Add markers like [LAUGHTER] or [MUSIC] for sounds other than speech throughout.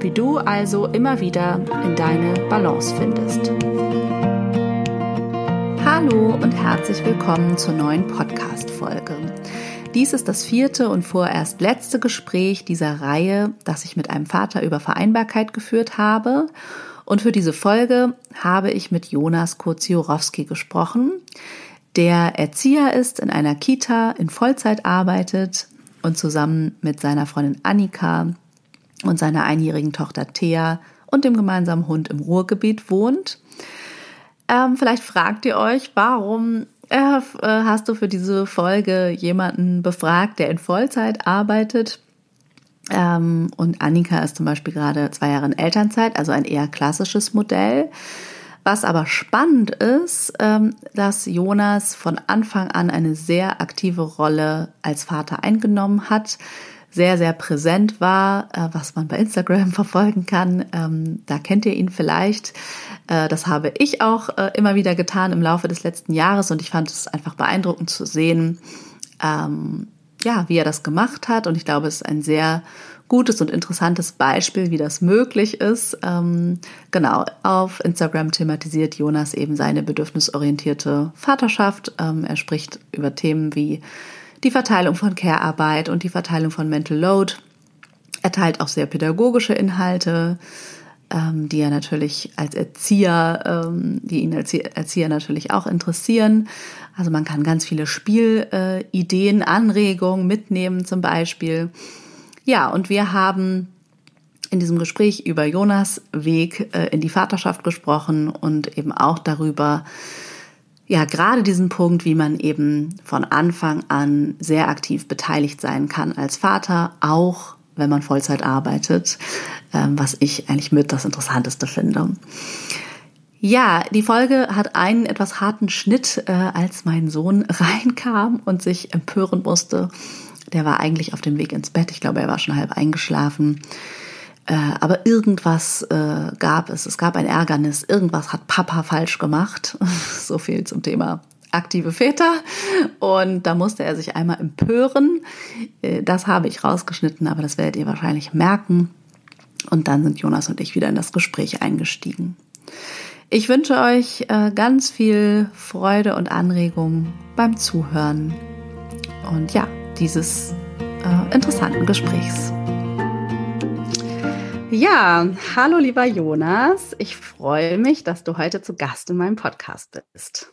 wie du also immer wieder in deine Balance findest. Hallo und herzlich willkommen zur neuen Podcast-Folge. Dies ist das vierte und vorerst letzte Gespräch dieser Reihe, das ich mit einem Vater über Vereinbarkeit geführt habe. Und für diese Folge habe ich mit Jonas Koziorowski gesprochen, der Erzieher ist, in einer Kita in Vollzeit arbeitet und zusammen mit seiner Freundin Annika und seiner einjährigen Tochter Thea und dem gemeinsamen Hund im Ruhrgebiet wohnt. Ähm, vielleicht fragt ihr euch, warum äh, hast du für diese Folge jemanden befragt, der in Vollzeit arbeitet? Ähm, und Annika ist zum Beispiel gerade zwei Jahre in Elternzeit, also ein eher klassisches Modell. Was aber spannend ist, ähm, dass Jonas von Anfang an eine sehr aktive Rolle als Vater eingenommen hat sehr, sehr präsent war, äh, was man bei Instagram [LAUGHS] verfolgen kann. Ähm, da kennt ihr ihn vielleicht. Äh, das habe ich auch äh, immer wieder getan im Laufe des letzten Jahres und ich fand es einfach beeindruckend zu sehen, ähm, ja, wie er das gemacht hat. Und ich glaube, es ist ein sehr gutes und interessantes Beispiel, wie das möglich ist. Ähm, genau, auf Instagram thematisiert Jonas eben seine bedürfnisorientierte Vaterschaft. Ähm, er spricht über Themen wie die Verteilung von Care-Arbeit und die Verteilung von Mental Load. Er teilt auch sehr pädagogische Inhalte, ähm, die er natürlich als Erzieher, ähm, die ihn als Erzieher natürlich auch interessieren. Also man kann ganz viele Spielideen, äh, Anregungen mitnehmen zum Beispiel. Ja, und wir haben in diesem Gespräch über Jonas Weg äh, in die Vaterschaft gesprochen und eben auch darüber, ja, gerade diesen Punkt, wie man eben von Anfang an sehr aktiv beteiligt sein kann als Vater, auch wenn man Vollzeit arbeitet, ähm, was ich eigentlich mit das Interessanteste finde. Ja, die Folge hat einen etwas harten Schnitt, äh, als mein Sohn [LAUGHS] reinkam und sich empören musste. Der war eigentlich auf dem Weg ins Bett. Ich glaube, er war schon halb eingeschlafen. Äh, aber irgendwas äh, gab es. Es gab ein Ärgernis. Irgendwas hat Papa falsch gemacht. [LAUGHS] so viel zum Thema aktive Väter. Und da musste er sich einmal empören. Äh, das habe ich rausgeschnitten, aber das werdet ihr wahrscheinlich merken. Und dann sind Jonas und ich wieder in das Gespräch eingestiegen. Ich wünsche euch äh, ganz viel Freude und Anregung beim Zuhören und ja, dieses interessanten Gesprächs. Ja, hallo lieber Jonas. Ich freue mich, dass du heute zu Gast in meinem Podcast bist.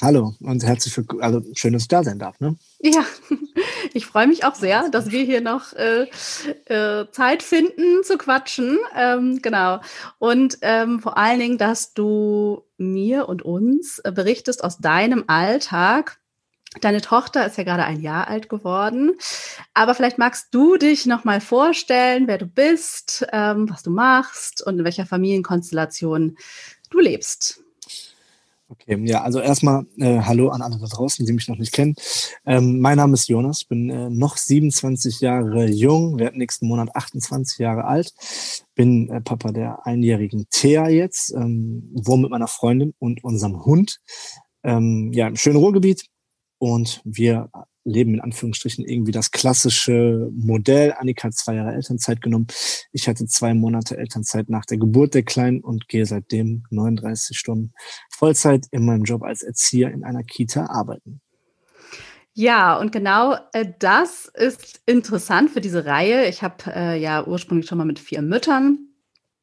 Hallo und herzlich willkommen. Also schön, dass ich da sein darf. Ne? Ja, [LAUGHS] ich freue mich auch sehr, dass wir hier noch äh, äh, Zeit finden zu quatschen. Ähm, genau. Und ähm, vor allen Dingen, dass du mir und uns berichtest aus deinem Alltag Deine Tochter ist ja gerade ein Jahr alt geworden, aber vielleicht magst du dich noch mal vorstellen, wer du bist, ähm, was du machst und in welcher Familienkonstellation du lebst. Okay, ja, also erstmal äh, Hallo an alle da draußen, die mich noch nicht kennen. Ähm, mein Name ist Jonas, bin äh, noch 27 Jahre jung, werde nächsten Monat 28 Jahre alt, bin äh, Papa der einjährigen Thea jetzt, ähm, wohne mit meiner Freundin und unserem Hund ähm, ja, im schönen Ruhrgebiet, und wir leben in Anführungsstrichen irgendwie das klassische Modell. Annika hat zwei Jahre Elternzeit genommen. Ich hatte zwei Monate Elternzeit nach der Geburt der Kleinen und gehe seitdem 39 Stunden Vollzeit in meinem Job als Erzieher in einer Kita arbeiten. Ja, und genau äh, das ist interessant für diese Reihe. Ich habe äh, ja ursprünglich schon mal mit vier Müttern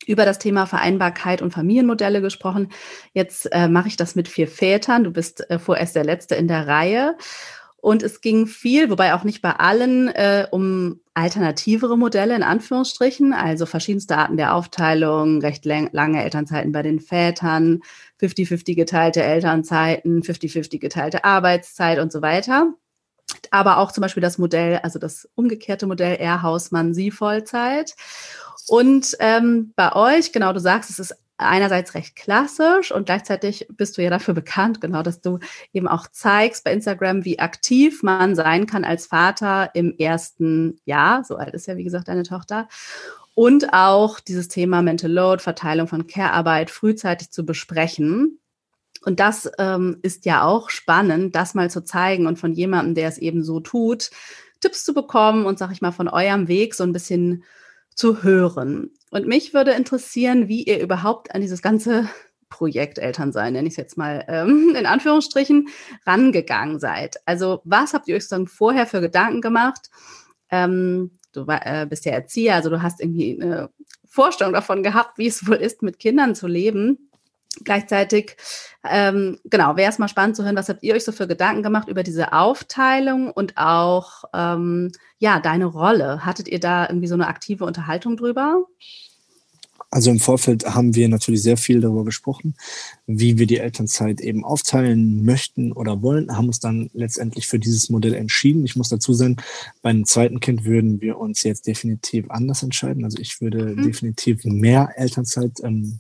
über das Thema Vereinbarkeit und Familienmodelle gesprochen. Jetzt äh, mache ich das mit vier Vätern. Du bist äh, vorerst der Letzte in der Reihe. Und es ging viel, wobei auch nicht bei allen, äh, um alternativere Modelle in Anführungsstrichen, also verschiedenste Arten der Aufteilung, recht lange Elternzeiten bei den Vätern, 50-50 geteilte Elternzeiten, 50-50 geteilte Arbeitszeit und so weiter. Aber auch zum Beispiel das Modell, also das umgekehrte Modell er Hausmann, sie Vollzeit. Und ähm, bei euch, genau, du sagst, es ist einerseits recht klassisch und gleichzeitig bist du ja dafür bekannt, genau, dass du eben auch zeigst bei Instagram, wie aktiv man sein kann als Vater im ersten Jahr. So alt ist ja, wie gesagt, deine Tochter. Und auch dieses Thema Mental Load, Verteilung von Care-Arbeit frühzeitig zu besprechen. Und das ähm, ist ja auch spannend, das mal zu zeigen und von jemandem, der es eben so tut, Tipps zu bekommen und, sag ich mal, von eurem Weg so ein bisschen zu hören. Und mich würde interessieren, wie ihr überhaupt an dieses ganze Projekt Elternsein, nenne ich es jetzt mal ähm, in Anführungsstrichen, rangegangen seid. Also was habt ihr euch dann vorher für Gedanken gemacht? Ähm, du war, äh, bist ja Erzieher, also du hast irgendwie eine Vorstellung davon gehabt, wie es wohl ist, mit Kindern zu leben. Gleichzeitig, ähm, genau, wäre es mal spannend zu hören, was habt ihr euch so für Gedanken gemacht über diese Aufteilung und auch, ähm, ja, deine Rolle. Hattet ihr da irgendwie so eine aktive Unterhaltung drüber? Also im Vorfeld haben wir natürlich sehr viel darüber gesprochen, wie wir die Elternzeit eben aufteilen möchten oder wollen, haben uns dann letztendlich für dieses Modell entschieden. Ich muss dazu sagen, bei einem zweiten Kind würden wir uns jetzt definitiv anders entscheiden. Also ich würde mhm. definitiv mehr Elternzeit ähm,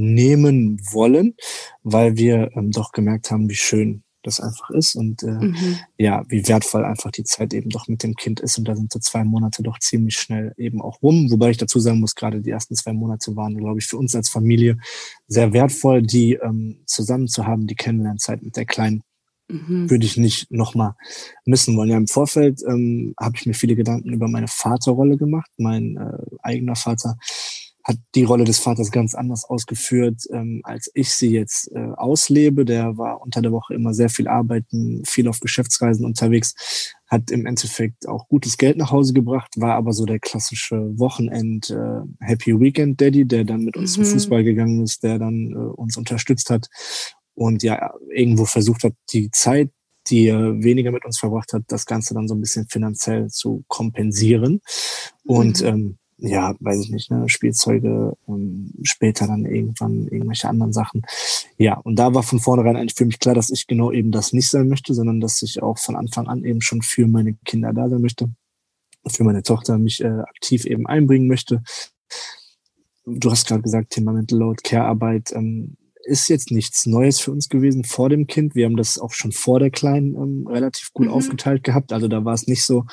nehmen wollen, weil wir ähm, doch gemerkt haben, wie schön das einfach ist und äh, mhm. ja, wie wertvoll einfach die Zeit eben doch mit dem Kind ist. Und da sind so zwei Monate doch ziemlich schnell eben auch rum. Wobei ich dazu sagen muss, gerade die ersten zwei Monate waren, glaube ich, für uns als Familie sehr wertvoll, die ähm, zusammen zu haben, die Kennenlernzeit mit der Kleinen. Mhm. Würde ich nicht nochmal missen wollen. Ja, im Vorfeld ähm, habe ich mir viele Gedanken über meine Vaterrolle gemacht. Mein äh, eigener Vater hat die Rolle des Vaters ganz anders ausgeführt, ähm, als ich sie jetzt äh, auslebe. Der war unter der Woche immer sehr viel arbeiten, viel auf Geschäftsreisen unterwegs, hat im Endeffekt auch gutes Geld nach Hause gebracht, war aber so der klassische Wochenend äh, Happy Weekend Daddy, der dann mit uns mhm. zum Fußball gegangen ist, der dann äh, uns unterstützt hat und ja irgendwo versucht hat, die Zeit die er weniger mit uns verbracht hat, das Ganze dann so ein bisschen finanziell zu kompensieren. Und mhm. ähm, ja, weiß ich nicht, ne, Spielzeuge, ähm, später dann irgendwann irgendwelche anderen Sachen. Ja, und da war von vornherein eigentlich für mich klar, dass ich genau eben das nicht sein möchte, sondern dass ich auch von Anfang an eben schon für meine Kinder da sein möchte, für meine Tochter mich äh, aktiv eben einbringen möchte. Du hast gerade gesagt, Thema Mental Load, Care-Arbeit, ähm, ist jetzt nichts Neues für uns gewesen vor dem Kind. Wir haben das auch schon vor der Kleinen ähm, relativ gut mhm. aufgeteilt gehabt. Also da war es nicht so,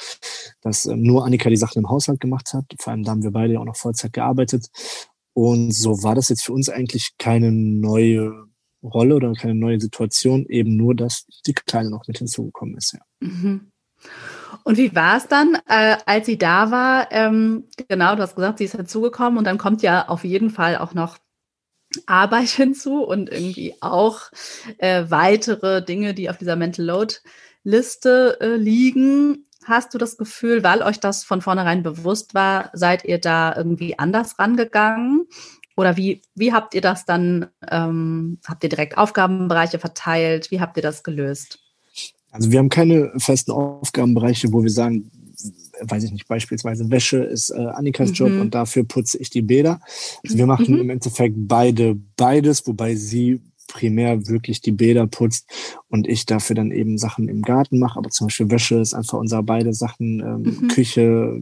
dass ähm, nur Annika die Sachen im Haushalt gemacht hat. Vor allem da haben wir beide auch noch Vollzeit gearbeitet. Und so war das jetzt für uns eigentlich keine neue Rolle oder keine neue Situation, eben nur, dass die Kleine noch mit hinzugekommen ist. Ja. Mhm. Und wie war es dann, äh, als sie da war? Ähm, genau, du hast gesagt, sie ist dazugekommen und dann kommt ja auf jeden Fall auch noch Arbeit [LAUGHS] hinzu und irgendwie auch äh, weitere Dinge, die auf dieser Mental Load Liste äh, liegen. Hast du das Gefühl, weil euch das von vornherein bewusst war, seid ihr da irgendwie anders rangegangen? Oder wie, wie habt ihr das dann, ähm, habt ihr direkt Aufgabenbereiche verteilt? Wie habt ihr das gelöst? Also wir haben keine festen Aufgabenbereiche, wo wir sagen, weiß ich nicht, beispielsweise Wäsche ist äh, Annikas mhm. Job und dafür putze ich die Bäder. Also wir machen mhm. im Endeffekt beide beides, wobei sie primär wirklich die Bäder putzt und ich dafür dann eben Sachen im Garten mache. Aber zum Beispiel Wäsche ist einfach unser beide Sachen, ähm, mhm. Küche,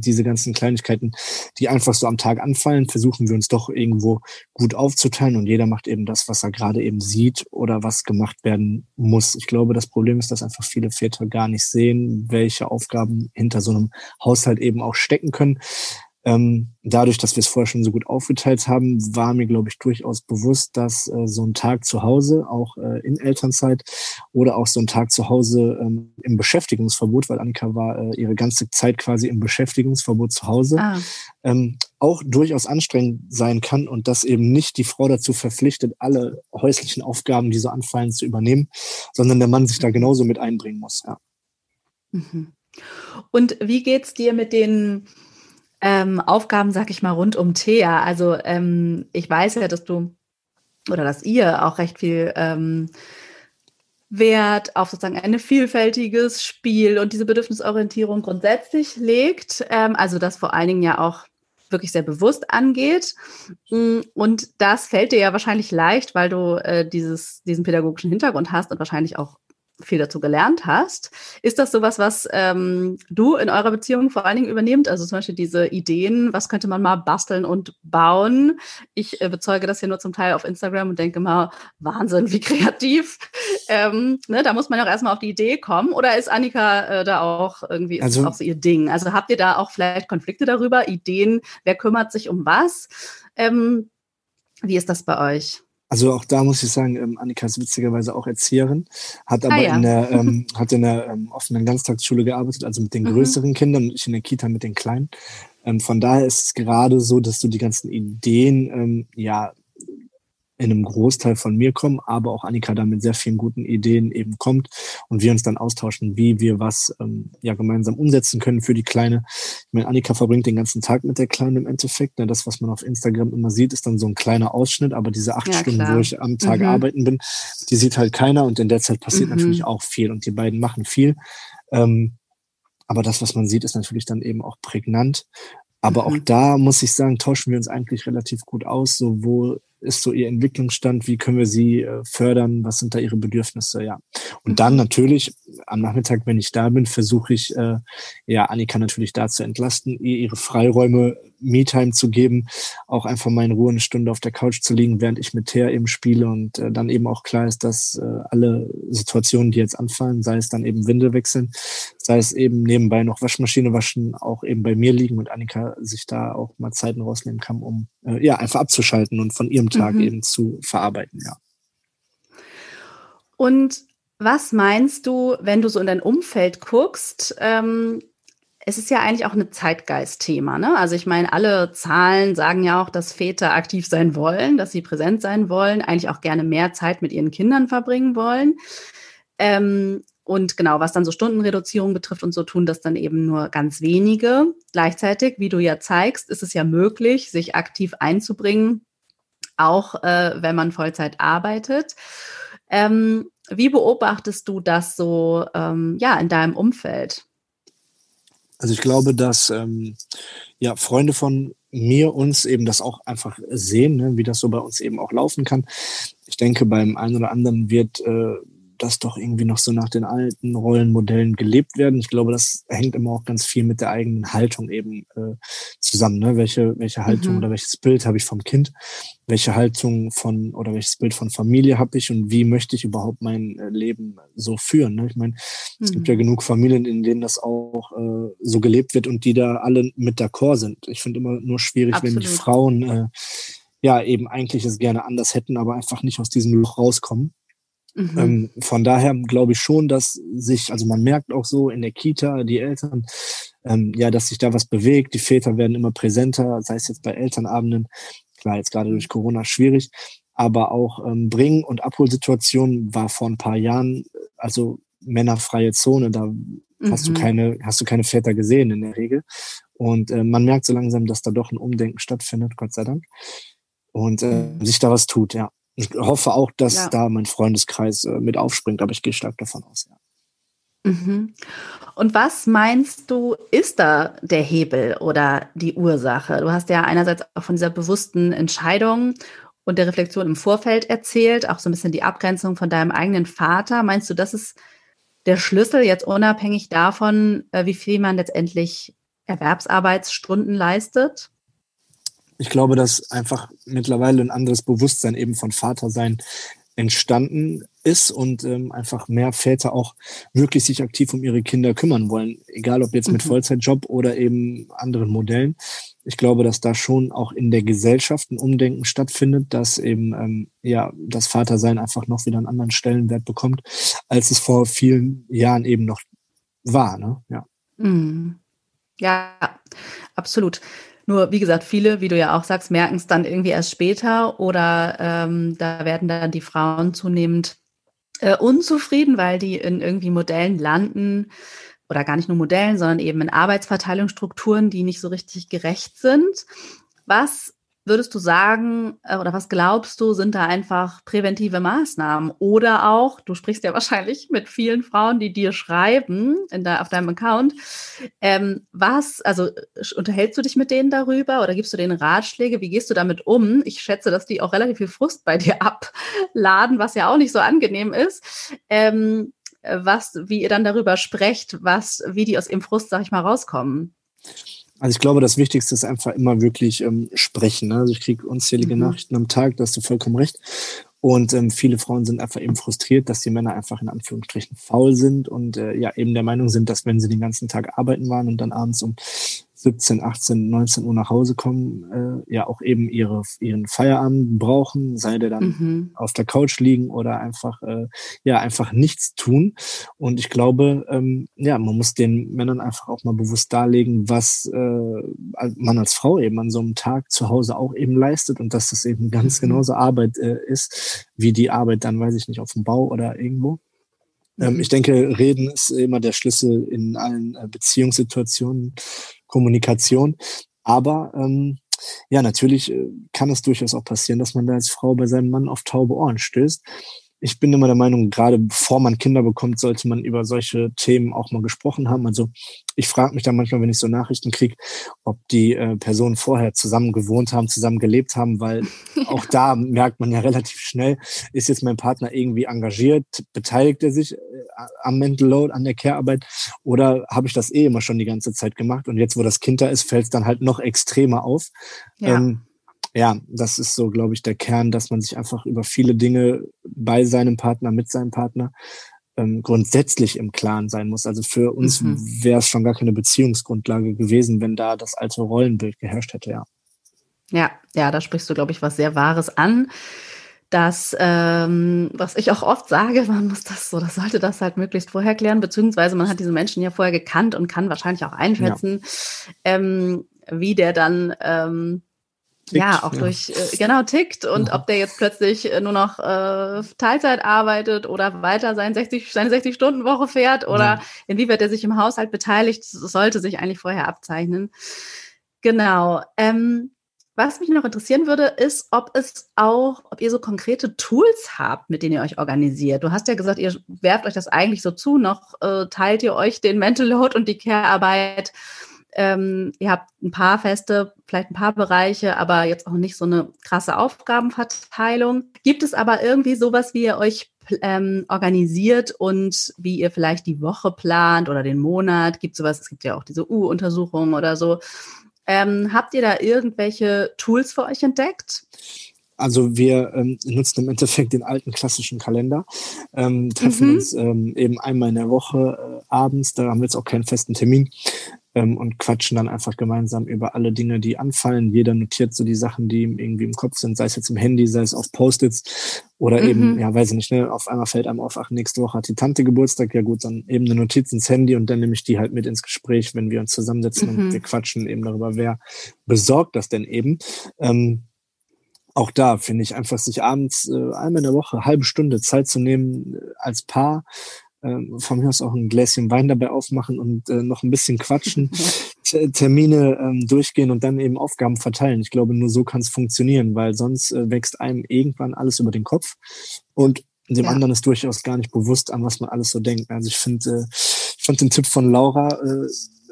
diese ganzen Kleinigkeiten, die einfach so am Tag anfallen, versuchen wir uns doch irgendwo gut aufzuteilen und jeder macht eben das, was er gerade eben sieht oder was gemacht werden muss. Ich glaube, das Problem ist, dass einfach viele Väter gar nicht sehen, welche Aufgaben hinter so einem Haushalt eben auch stecken können. Ähm, dadurch, dass wir es vorher schon so gut aufgeteilt haben, war mir, glaube ich, durchaus bewusst, dass äh, so ein Tag zu Hause, auch äh, in Elternzeit oder auch so ein Tag zu Hause ähm, im Beschäftigungsverbot, weil Annika war äh, ihre ganze Zeit quasi im Beschäftigungsverbot zu Hause, ah. ähm, auch durchaus anstrengend sein kann und dass eben nicht die Frau dazu verpflichtet, alle häuslichen Aufgaben, die so anfallen, zu übernehmen, sondern der Mann sich da genauso mit einbringen muss. Ja. Mhm. Und wie geht's dir mit den ähm, Aufgaben, sag ich mal, rund um Thea. Also ähm, ich weiß ja, dass du oder dass ihr auch recht viel ähm, Wert auf sozusagen ein vielfältiges Spiel und diese Bedürfnisorientierung grundsätzlich legt. Ähm, also das vor allen Dingen ja auch wirklich sehr bewusst angeht. Mm, und das fällt dir ja wahrscheinlich leicht, weil du äh, dieses, diesen pädagogischen Hintergrund hast und wahrscheinlich auch viel dazu gelernt hast. Ist das sowas, was ähm, du in eurer Beziehung vor allen Dingen übernehmt? Also zum Beispiel diese Ideen, was könnte man mal basteln und bauen? Ich äh, bezeuge das hier nur zum Teil auf Instagram und denke mal, Wahnsinn, wie [LAUGHS] kreativ. Ähm, ne, da muss man auch erstmal auf die Idee kommen. Oder ist Annika äh, da auch irgendwie, ist also, auch so ihr Ding? Also habt ihr da auch vielleicht Konflikte darüber, Ideen, wer kümmert sich um was? Ähm, wie ist das bei euch? Also auch da muss ich sagen, ähm, Annika ist witzigerweise auch Erzieherin, hat aber ah, ja. in der, [LAUGHS] ähm, hat in der ähm, offenen Ganztagsschule gearbeitet, also mit den mhm. größeren Kindern und ich in der Kita mit den kleinen. Ähm, von daher ist es gerade so, dass du die ganzen Ideen ähm, ja in einem Großteil von mir kommen, aber auch Annika da mit sehr vielen guten Ideen eben kommt und wir uns dann austauschen, wie wir was ähm, ja gemeinsam umsetzen können für die Kleine. Ich meine, Annika verbringt den ganzen Tag mit der Kleinen im Endeffekt. Ne? Das, was man auf Instagram immer sieht, ist dann so ein kleiner Ausschnitt, aber diese acht ja, Stunden, klar. wo ich am Tag mhm. arbeiten bin, die sieht halt keiner und in der Zeit passiert mhm. natürlich auch viel und die beiden machen viel. Ähm, aber das, was man sieht, ist natürlich dann eben auch prägnant. Aber mhm. auch da muss ich sagen, tauschen wir uns eigentlich relativ gut aus, so wo ist so ihr Entwicklungsstand, wie können wir sie äh, fördern, was sind da ihre Bedürfnisse, ja. Und dann mhm. natürlich am Nachmittag, wenn ich da bin, versuche ich äh, ja Annika natürlich da zu entlasten, ihr ihre Freiräume, Me-Time zu geben, auch einfach mal in Ruhe eine Stunde auf der Couch zu liegen, während ich mit Thea eben spiele und äh, dann eben auch klar ist, dass äh, alle Situationen, die jetzt anfallen, sei es dann eben Winde wechseln, sei es eben nebenbei noch Waschmaschine waschen, auch eben bei mir liegen und Annika sich da auch mal Zeiten rausnehmen kann, um äh, ja einfach abzuschalten und von ihrem Tag mhm. eben zu verarbeiten, ja. Und was meinst du, wenn du so in dein Umfeld guckst? Ähm, es ist ja eigentlich auch ein Zeitgeist-Thema. Ne? Also ich meine, alle Zahlen sagen ja auch, dass Väter aktiv sein wollen, dass sie präsent sein wollen, eigentlich auch gerne mehr Zeit mit ihren Kindern verbringen wollen. Ähm, und genau, was dann so Stundenreduzierung betrifft und so, tun das dann eben nur ganz wenige. Gleichzeitig, wie du ja zeigst, ist es ja möglich, sich aktiv einzubringen, auch äh, wenn man Vollzeit arbeitet. Ähm, wie beobachtest du das so ähm, ja, in deinem Umfeld? Also ich glaube, dass ähm, ja Freunde von mir uns eben das auch einfach sehen, ne, wie das so bei uns eben auch laufen kann. Ich denke, beim einen oder anderen wird äh, das doch irgendwie noch so nach den alten Rollenmodellen gelebt werden. Ich glaube, das hängt immer auch ganz viel mit der eigenen Haltung eben äh, zusammen. Ne? Welche, welche Haltung mhm. oder welches Bild habe ich vom Kind? Welche Haltung von oder welches Bild von Familie habe ich und wie möchte ich überhaupt mein äh, Leben so führen? Ne? Ich meine, mhm. es gibt ja mhm. genug Familien, in denen das auch äh, so gelebt wird und die da alle mit d'accord sind. Ich finde immer nur schwierig, Absolut. wenn die Frauen äh, ja eben eigentlich es gerne anders hätten, aber einfach nicht aus diesem Loch rauskommen. Mhm. Ähm, von daher glaube ich schon, dass sich, also man merkt auch so in der Kita, die Eltern, ähm, ja, dass sich da was bewegt. Die Väter werden immer präsenter, sei es jetzt bei Elternabenden, klar, jetzt gerade durch Corona schwierig, aber auch ähm, Bring- und Abholsituation war vor ein paar Jahren, also männerfreie Zone, da mhm. hast du mhm. keine, hast du keine Väter gesehen in der Regel. Und äh, man merkt so langsam, dass da doch ein Umdenken stattfindet, Gott sei Dank. Und äh, sich da was tut, ja. Ich hoffe auch, dass ja. da mein Freundeskreis äh, mit aufspringt, aber ich gehe stark davon aus, ja. Mhm. Und was meinst du, ist da der Hebel oder die Ursache? Du hast ja einerseits auch von dieser bewussten Entscheidung und der Reflexion im Vorfeld erzählt, auch so ein bisschen die Abgrenzung von deinem eigenen Vater. Meinst du, das ist der Schlüssel, jetzt unabhängig davon, äh, wie viel man letztendlich Erwerbsarbeitsstunden leistet? Ich glaube, dass einfach mittlerweile ein anderes Bewusstsein eben von Vatersein entstanden ist und ähm, einfach mehr Väter auch wirklich sich aktiv um ihre Kinder kümmern wollen, egal ob jetzt mit mhm. Vollzeitjob oder eben anderen Modellen. Ich glaube, dass da schon auch in der Gesellschaft ein Umdenken stattfindet, dass eben ähm, ja das Vatersein einfach noch wieder einen anderen Stellenwert bekommt, als es vor vielen Jahren eben noch war. Ne? Ja. Mhm. Ja, absolut. Nur, wie gesagt, viele, wie du ja auch sagst, merken es dann irgendwie erst später oder ähm, da werden dann die Frauen zunehmend äh, unzufrieden, weil die in irgendwie Modellen landen, oder gar nicht nur Modellen, sondern eben in Arbeitsverteilungsstrukturen, die nicht so richtig gerecht sind. Was würdest du sagen äh, oder was glaubst du, sind da einfach präventive Maßnahmen? Oder auch, du sprichst ja [LAUGHS] wahrscheinlich mit vielen Frauen, die dir schreiben in de, auf deinem Account. Ähm, was, also unterhältst du dich mit denen darüber oder gibst du denen Ratschläge? Wie gehst du damit um? Ich schätze, dass die auch relativ viel Frust bei dir [LAUGHS] abladen, was ja auch nicht so angenehm ist. Ähm, was, wie ihr dann darüber sprecht, was, wie die aus ihrem Frust, sag ich mal, rauskommen. Also ich glaube, das Wichtigste ist einfach immer wirklich ähm, sprechen. Ne? Also ich kriege unzählige mhm. Nachrichten am Tag, da hast du vollkommen recht. Und ähm, viele Frauen sind einfach eben frustriert, dass die Männer einfach in Anführungsstrichen faul sind und äh, ja eben der Meinung sind, dass wenn sie den ganzen Tag arbeiten waren und dann abends um 17, 18, 19 Uhr nach Hause kommen, äh, ja auch eben ihre, ihren Feierabend brauchen, sei der dann mhm. auf der Couch liegen oder einfach, äh, ja, einfach nichts tun. Und ich glaube, ähm, ja, man muss den Männern einfach auch mal bewusst darlegen, was äh, man als Frau eben an so einem Tag zu Hause auch eben leistet und dass das eben ganz mhm. genauso Arbeit äh, ist, wie die Arbeit dann, weiß ich nicht, auf dem Bau oder irgendwo. Ähm, mhm. ich denke, reden ist immer der Schlüssel in allen äh, Beziehungssituationen, Kommunikation. Aber ähm, ja, natürlich äh, kann es durchaus auch passieren, dass man da als Frau bei seinem Mann auf taube Ohren stößt ich bin immer der Meinung, gerade bevor man Kinder bekommt, sollte man über solche Themen auch mal gesprochen haben. Also ich frage mich dann manchmal, wenn ich so Nachrichten kriege, ob die äh, Personen vorher zusammen gewohnt haben, zusammen gelebt haben, weil [LAUGHS] ja. auch da merkt man ja relativ schnell, ist jetzt mein Partner irgendwie engagiert, beteiligt er sich äh, am Mental Load, an der Care-Arbeit oder habe ich das eh immer schon die ganze Zeit gemacht und jetzt, wo das Kind da ist, fällt es dann halt noch extremer auf. Ja. Ähm, ja, das ist so, glaube ich, der Kern, dass man sich einfach über viele Dinge bei seinem Partner, mit seinem Partner ähm, grundsätzlich im Klaren sein muss. Also für uns mhm. wäre es schon gar keine Beziehungsgrundlage gewesen, wenn da das alte Rollenbild geherrscht hätte, ja. Ja, ja, da sprichst du, glaube ich, was sehr Wahres an. Das, ähm, was ich auch oft sage, man muss das so, das sollte das halt möglichst vorher klären, beziehungsweise man hat diese Menschen ja vorher gekannt und kann wahrscheinlich auch einschätzen, ja. ähm, wie der dann ähm, Tickt, ja, auch ja. durch, äh, genau, tickt und ja. ob der jetzt plötzlich äh, nur noch äh, Teilzeit arbeitet oder weiter sein 60, seine 60-Stunden-Woche fährt oder ja. inwieweit er sich im Haushalt beteiligt, sollte sich eigentlich vorher abzeichnen. Genau. Ähm, was mich noch interessieren würde, ist, ob es auch, ob ihr so konkrete Tools habt, mit denen ihr euch organisiert. Du hast ja gesagt, ihr werft euch das eigentlich so zu, noch äh, teilt ihr euch den Mental Load und die Care-Arbeit ähm, ihr habt ein paar feste, vielleicht ein paar Bereiche, aber jetzt auch nicht so eine krasse Aufgabenverteilung. Gibt es aber irgendwie sowas, wie ihr euch ähm, organisiert und wie ihr vielleicht die Woche plant oder den Monat? Gibt sowas? Es gibt ja auch diese U-Untersuchungen oder so. Ähm, habt ihr da irgendwelche Tools für euch entdeckt? Also wir ähm, nutzen im Endeffekt den alten klassischen Kalender, ähm, treffen mhm. uns ähm, eben einmal in der Woche äh, abends, da haben wir jetzt auch keinen festen Termin, ähm, und quatschen dann einfach gemeinsam über alle Dinge, die anfallen. Jeder notiert so die Sachen, die ihm irgendwie im Kopf sind, sei es jetzt im Handy, sei es auf Post-its oder mhm. eben, ja, weiß ich nicht, ne, auf einmal fällt einem auf, ach, nächste Woche hat die Tante Geburtstag, ja gut, dann eben eine Notiz ins Handy und dann nehme ich die halt mit ins Gespräch, wenn wir uns zusammensetzen mhm. und wir quatschen eben darüber, wer besorgt das denn eben. Ähm, auch da finde ich einfach, sich abends äh, einmal in der Woche halbe Stunde Zeit zu nehmen äh, als Paar, von mir aus auch ein Gläschen Wein dabei aufmachen und äh, noch ein bisschen quatschen, [LAUGHS] Termine ähm, durchgehen und dann eben Aufgaben verteilen. Ich glaube, nur so kann es funktionieren, weil sonst äh, wächst einem irgendwann alles über den Kopf und dem ja. anderen ist durchaus gar nicht bewusst, an was man alles so denkt. Also ich finde, äh, ich fand den Tipp von Laura, äh,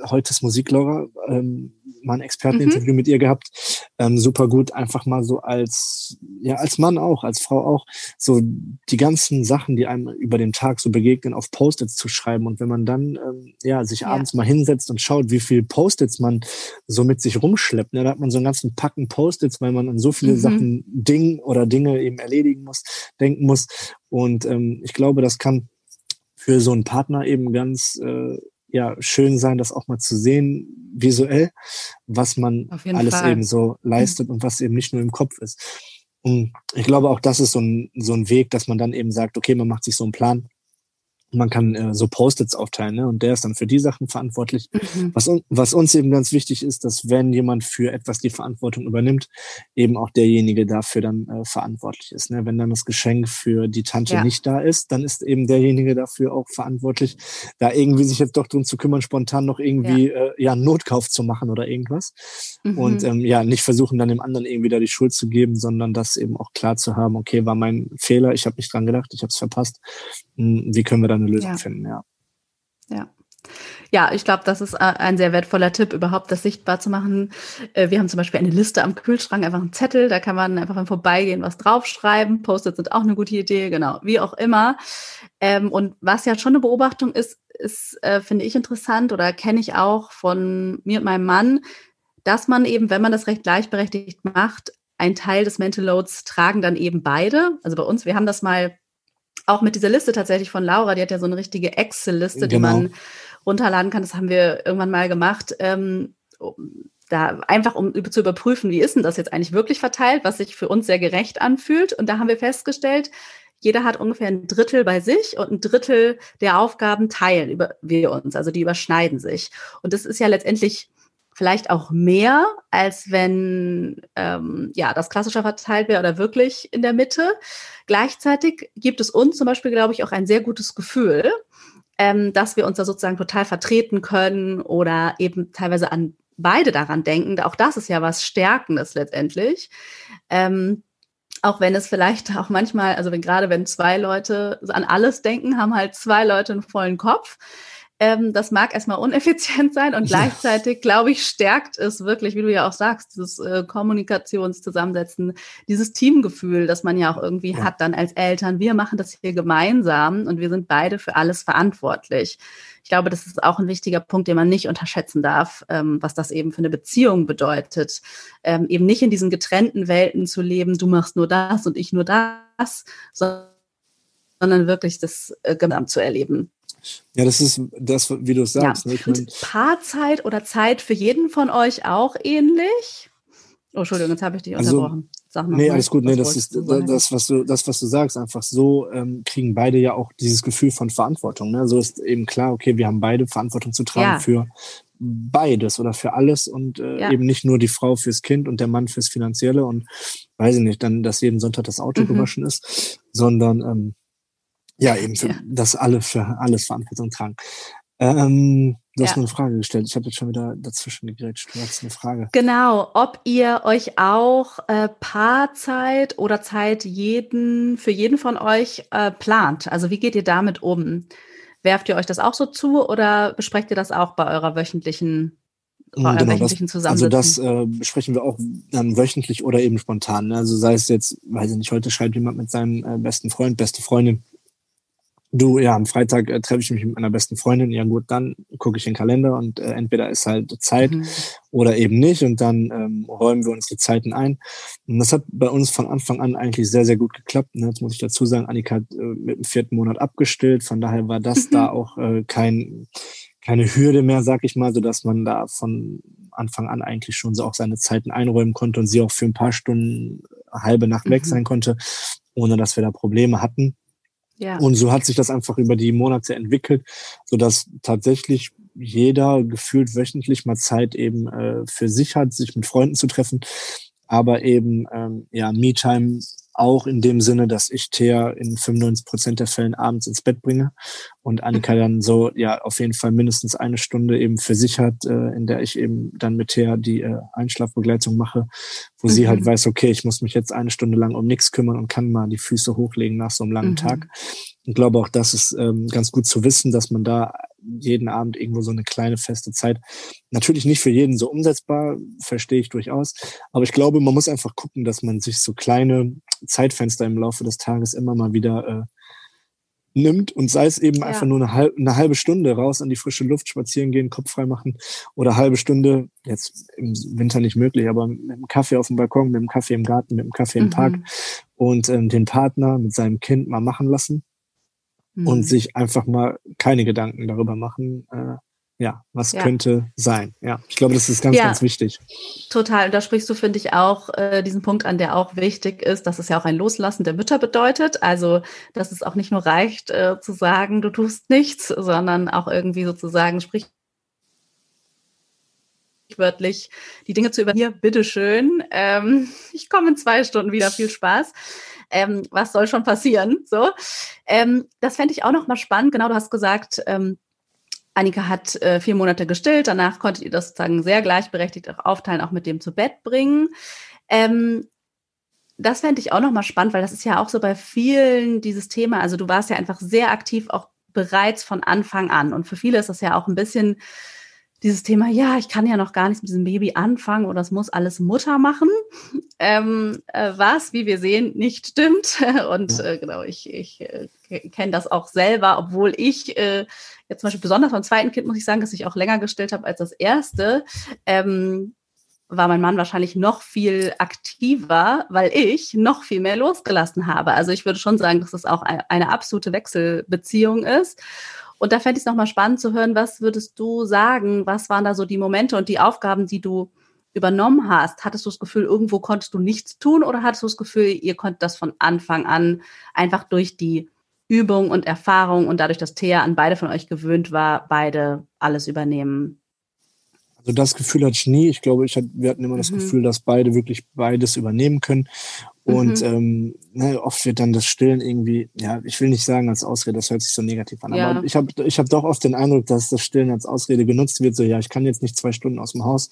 heute ist Musik, Laura, ähm, mal ein Experteninterview mhm. mit ihr gehabt. Ähm, super gut, einfach mal so als, ja, als Mann auch, als Frau auch, so die ganzen Sachen, die einem über den Tag so begegnen, auf Post-its zu schreiben. Und wenn man dann, ähm, ja, sich ja. abends mal hinsetzt und schaut, wie viel Post-its man so mit sich rumschleppt, ne, da hat man so einen ganzen Packen Post-its, weil man an so viele mhm. Sachen, Ding oder Dinge eben erledigen muss, denken muss. Und ähm, ich glaube, das kann für so einen Partner eben ganz äh, ja schön sein, das auch mal zu sehen, visuell, was man alles Fall. eben so leistet und was eben nicht nur im Kopf ist. Und ich glaube, auch das ist so ein, so ein Weg, dass man dann eben sagt, okay, man macht sich so einen Plan. Man kann äh, so Post-its aufteilen, ne? Und der ist dann für die Sachen verantwortlich. Mhm. Was, was uns eben ganz wichtig ist, dass wenn jemand für etwas die Verantwortung übernimmt, eben auch derjenige dafür dann äh, verantwortlich ist. Ne? Wenn dann das Geschenk für die Tante ja. nicht da ist, dann ist eben derjenige dafür auch verantwortlich, da irgendwie sich jetzt doch drum zu kümmern, spontan noch irgendwie ja, äh, ja einen Notkauf zu machen oder irgendwas. Mhm. Und ähm, ja, nicht versuchen dann dem anderen irgendwie da die Schuld zu geben, sondern das eben auch klar zu haben, okay, war mein Fehler, ich habe nicht dran gedacht, ich habe es verpasst. Hm, wie können wir dann eine Lösung ja. finden, ja. Ja. Ja, ich glaube, das ist äh, ein sehr wertvoller Tipp, überhaupt das sichtbar zu machen. Äh, wir haben zum Beispiel eine Liste am Kühlschrank, einfach einen Zettel, da kann man einfach beim Vorbeigehen was draufschreiben. Post-its sind auch eine gute Idee, genau, wie auch immer. Ähm, und was ja schon eine Beobachtung ist, ist, äh, finde ich interessant oder kenne ich auch von mir und meinem Mann, dass man eben, wenn man das recht gleichberechtigt macht, ein Teil des Mental Loads tragen dann eben beide. Also bei uns, wir haben das mal auch mit dieser Liste tatsächlich von Laura, die hat ja so eine richtige Excel-Liste, genau. die man runterladen kann. Das haben wir irgendwann mal gemacht. Ähm, da einfach um zu überprüfen, wie ist denn das jetzt eigentlich wirklich verteilt, was sich für uns sehr gerecht anfühlt. Und da haben wir festgestellt, jeder hat ungefähr ein Drittel bei sich und ein Drittel der Aufgaben teilen über, wir uns. Also die überschneiden sich. Und das ist ja letztendlich vielleicht auch mehr, als wenn ähm, ja das klassischer verteilt wäre oder wirklich in der Mitte. Gleichzeitig gibt es uns zum Beispiel, glaube ich, auch ein sehr gutes Gefühl, ähm, dass wir uns da sozusagen total vertreten können oder eben teilweise an beide daran denken. Auch das ist ja was Stärkendes letztendlich. Ähm, auch wenn es vielleicht auch manchmal, also wenn gerade wenn zwei Leute an alles denken, haben halt zwei Leute einen vollen Kopf. Ähm, das mag erstmal uneffizient sein und gleichzeitig, glaube ich, stärkt es wirklich, wie du ja auch sagst, dieses äh, Kommunikationszusammensetzen, dieses Teamgefühl, das man ja auch irgendwie ja. hat dann als Eltern. Wir machen das hier gemeinsam und wir sind beide für alles verantwortlich. Ich glaube, das ist auch ein wichtiger Punkt, den man nicht unterschätzen darf, ähm, was das eben für eine Beziehung bedeutet. Ähm, eben nicht in diesen getrennten Welten zu leben, du machst nur das und ich nur das, sondern wirklich das äh, gemeinsam zu erleben. Ja, das ist das, wie du sagst. Ja. Ne? Mein, Paarzeit oder Zeit für jeden von euch auch ähnlich? Oh, Entschuldigung, jetzt habe ich dich also, unterbrochen. Sag noch nee, mal, alles gut. Nee, das ist das, was du, das, was du sagst. Einfach so ähm, kriegen beide ja auch dieses Gefühl von Verantwortung. Ne? So ist eben klar, okay, wir haben beide Verantwortung zu tragen ja. für beides oder für alles und äh, ja. eben nicht nur die Frau fürs Kind und der Mann fürs Finanzielle und weiß ich nicht, dann, dass jeden Sonntag das Auto mhm. gewaschen ist, sondern ähm, ja, eben, für, ja. dass alle für alles Verantwortung tragen. Ähm, du hast ja. mir eine Frage gestellt. Ich habe jetzt schon wieder dazwischen gegrätscht. Du hast eine Frage. Genau, ob ihr euch auch äh, Paarzeit oder Zeit jeden, für jeden von euch äh, plant. Also wie geht ihr damit um? Werft ihr euch das auch so zu oder besprecht ihr das auch bei eurer wöchentlichen bei genau, wöchentlichen das, Also das äh, besprechen wir auch dann wöchentlich oder eben spontan. Ne? Also sei es jetzt, weiß ich nicht, heute schreibt jemand mit seinem äh, besten Freund, beste Freundin du, ja, am Freitag äh, treffe ich mich mit meiner besten Freundin, ja gut, dann gucke ich den Kalender und äh, entweder ist halt Zeit mhm. oder eben nicht und dann ähm, räumen wir uns die Zeiten ein. Und das hat bei uns von Anfang an eigentlich sehr, sehr gut geklappt. Ne? Jetzt muss ich dazu sagen, Annika hat äh, mit dem vierten Monat abgestillt, von daher war das mhm. da auch äh, kein, keine Hürde mehr, sag ich mal, so dass man da von Anfang an eigentlich schon so auch seine Zeiten einräumen konnte und sie auch für ein paar Stunden halbe Nacht mhm. weg sein konnte, ohne dass wir da Probleme hatten. Ja. Und so hat sich das einfach über die Monate entwickelt, so dass tatsächlich jeder gefühlt wöchentlich mal Zeit eben äh, für sich hat, sich mit Freunden zu treffen, aber eben ähm, ja Me-Time auch in dem Sinne, dass ich Thea in 95 Prozent der Fällen abends ins Bett bringe und Annika mhm. dann so, ja, auf jeden Fall mindestens eine Stunde eben für sich hat, äh, in der ich eben dann mit Thea die äh, Einschlafbegleitung mache, wo mhm. sie halt mhm. weiß, okay, ich muss mich jetzt eine Stunde lang um nichts kümmern und kann mal die Füße hochlegen nach so einem langen mhm. Tag. Ich glaube auch, das ist ähm, ganz gut zu wissen, dass man da jeden Abend irgendwo so eine kleine feste Zeit. Natürlich nicht für jeden so umsetzbar, verstehe ich durchaus. Aber ich glaube, man muss einfach gucken, dass man sich so kleine Zeitfenster im Laufe des Tages immer mal wieder äh, nimmt und sei es eben ja. einfach nur eine halbe, eine halbe Stunde raus an die frische Luft spazieren gehen, Kopf frei machen oder halbe Stunde, jetzt im Winter nicht möglich, aber mit dem Kaffee auf dem Balkon, mit dem Kaffee im Garten, mit dem Kaffee im mhm. Park und ähm, den Partner mit seinem Kind mal machen lassen mhm. und sich einfach mal keine Gedanken darüber machen, äh, ja, was ja. könnte sein. Ja, ich glaube, das ist ganz, ja, ganz wichtig. Total. Und da sprichst du, finde ich, auch äh, diesen Punkt an, der auch wichtig ist, dass es ja auch ein Loslassen der Mütter bedeutet. Also, dass es auch nicht nur reicht, äh, zu sagen, du tust nichts, sondern auch irgendwie sozusagen sprich wörtlich die Dinge zu übernehmen. Bitteschön. Ähm, [LAUGHS] ich komme in zwei Stunden wieder. Viel Spaß. Ähm, was soll schon passieren? So, ähm, das fände ich auch noch mal spannend. Genau, du hast gesagt, ähm, Annika hat äh, vier Monate gestillt, danach konntet ihr das sozusagen sehr gleichberechtigt auch aufteilen, auch mit dem zu Bett bringen. Ähm, das fände ich auch nochmal spannend, weil das ist ja auch so bei vielen dieses Thema. Also du warst ja einfach sehr aktiv auch bereits von Anfang an. Und für viele ist das ja auch ein bisschen dieses Thema, ja, ich kann ja noch gar nicht mit diesem Baby anfangen oder das muss alles Mutter machen, ähm, äh, was, wie wir sehen, nicht stimmt. [LAUGHS] Und äh, genau, ich, ich äh, kenne das auch selber, obwohl ich äh, jetzt zum Beispiel besonders beim zweiten Kind muss ich sagen, dass ich auch länger gestillt habe als das erste. Ähm, war mein Mann wahrscheinlich noch viel aktiver, weil ich noch viel mehr losgelassen habe. Also ich würde schon sagen, dass das auch eine absolute Wechselbeziehung ist. Und da fände ich es nochmal spannend zu hören, was würdest du sagen, was waren da so die Momente und die Aufgaben, die du übernommen hast? Hattest du das Gefühl, irgendwo konntest du nichts tun oder hattest du das Gefühl, ihr konntet das von Anfang an einfach durch die Übung und Erfahrung und dadurch, dass Thea an beide von euch gewöhnt war, beide alles übernehmen? Also das Gefühl hatte ich nie. Ich glaube, ich hatte, wir hatten immer das mhm. Gefühl, dass beide wirklich beides übernehmen können. Und mhm. ähm, ne, oft wird dann das Stillen irgendwie, ja, ich will nicht sagen als Ausrede, das hört sich so negativ an, ja. aber ich habe ich hab doch oft den Eindruck, dass das Stillen als Ausrede genutzt wird, so ja, ich kann jetzt nicht zwei Stunden aus dem Haus,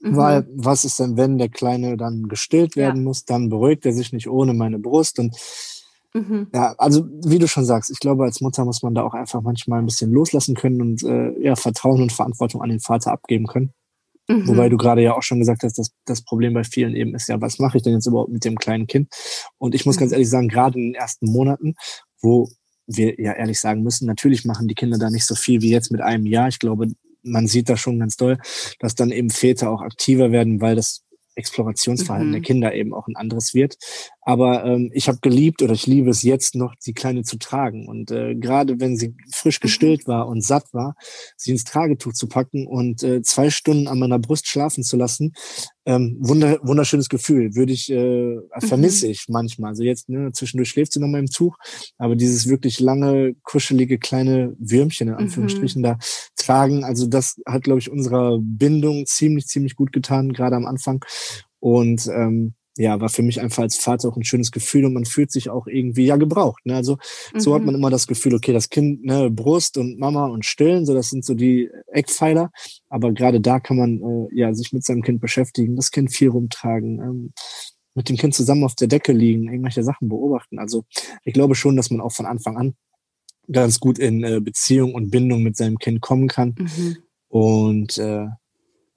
mhm. weil was ist denn, wenn der Kleine dann gestillt werden ja. muss, dann beruhigt er sich nicht ohne meine Brust und mhm. ja, also wie du schon sagst, ich glaube, als Mutter muss man da auch einfach manchmal ein bisschen loslassen können und äh, ja, Vertrauen und Verantwortung an den Vater abgeben können. Mhm. Wobei du gerade ja auch schon gesagt hast, dass das Problem bei vielen eben ist, ja, was mache ich denn jetzt überhaupt mit dem kleinen Kind? Und ich muss mhm. ganz ehrlich sagen, gerade in den ersten Monaten, wo wir ja ehrlich sagen müssen, natürlich machen die Kinder da nicht so viel wie jetzt mit einem Jahr. Ich glaube, man sieht da schon ganz doll, dass dann eben Väter auch aktiver werden, weil das Explorationsverhalten mhm. der Kinder eben auch ein anderes wird. Aber ähm, ich habe geliebt oder ich liebe es jetzt noch, die Kleine zu tragen. Und äh, gerade wenn sie frisch mhm. gestillt war und satt war, sie ins Tragetuch zu packen und äh, zwei Stunden an meiner Brust schlafen zu lassen, ähm, wunder, wunderschönes Gefühl. Würde ich, äh, vermisse mhm. ich manchmal. Also jetzt, ne, zwischendurch schläft sie noch mal im Tuch, aber dieses wirklich lange, kuschelige kleine Würmchen in Anführungsstrichen mhm. da tragen, also das hat, glaube ich, unserer Bindung ziemlich, ziemlich gut getan, gerade am Anfang. Und ähm, ja, war für mich einfach als Vater auch ein schönes Gefühl und man fühlt sich auch irgendwie ja gebraucht. Ne? Also mhm. so hat man mhm. immer das Gefühl, okay, das Kind, ne, Brust und Mama und Stillen, so das sind so die Eckpfeiler. Aber gerade da kann man äh, ja sich mit seinem Kind beschäftigen, das Kind viel rumtragen, ähm, mit dem Kind zusammen auf der Decke liegen, irgendwelche Sachen beobachten. Also ich glaube schon, dass man auch von Anfang an ganz gut in äh, Beziehung und Bindung mit seinem Kind kommen kann. Mhm. Und äh,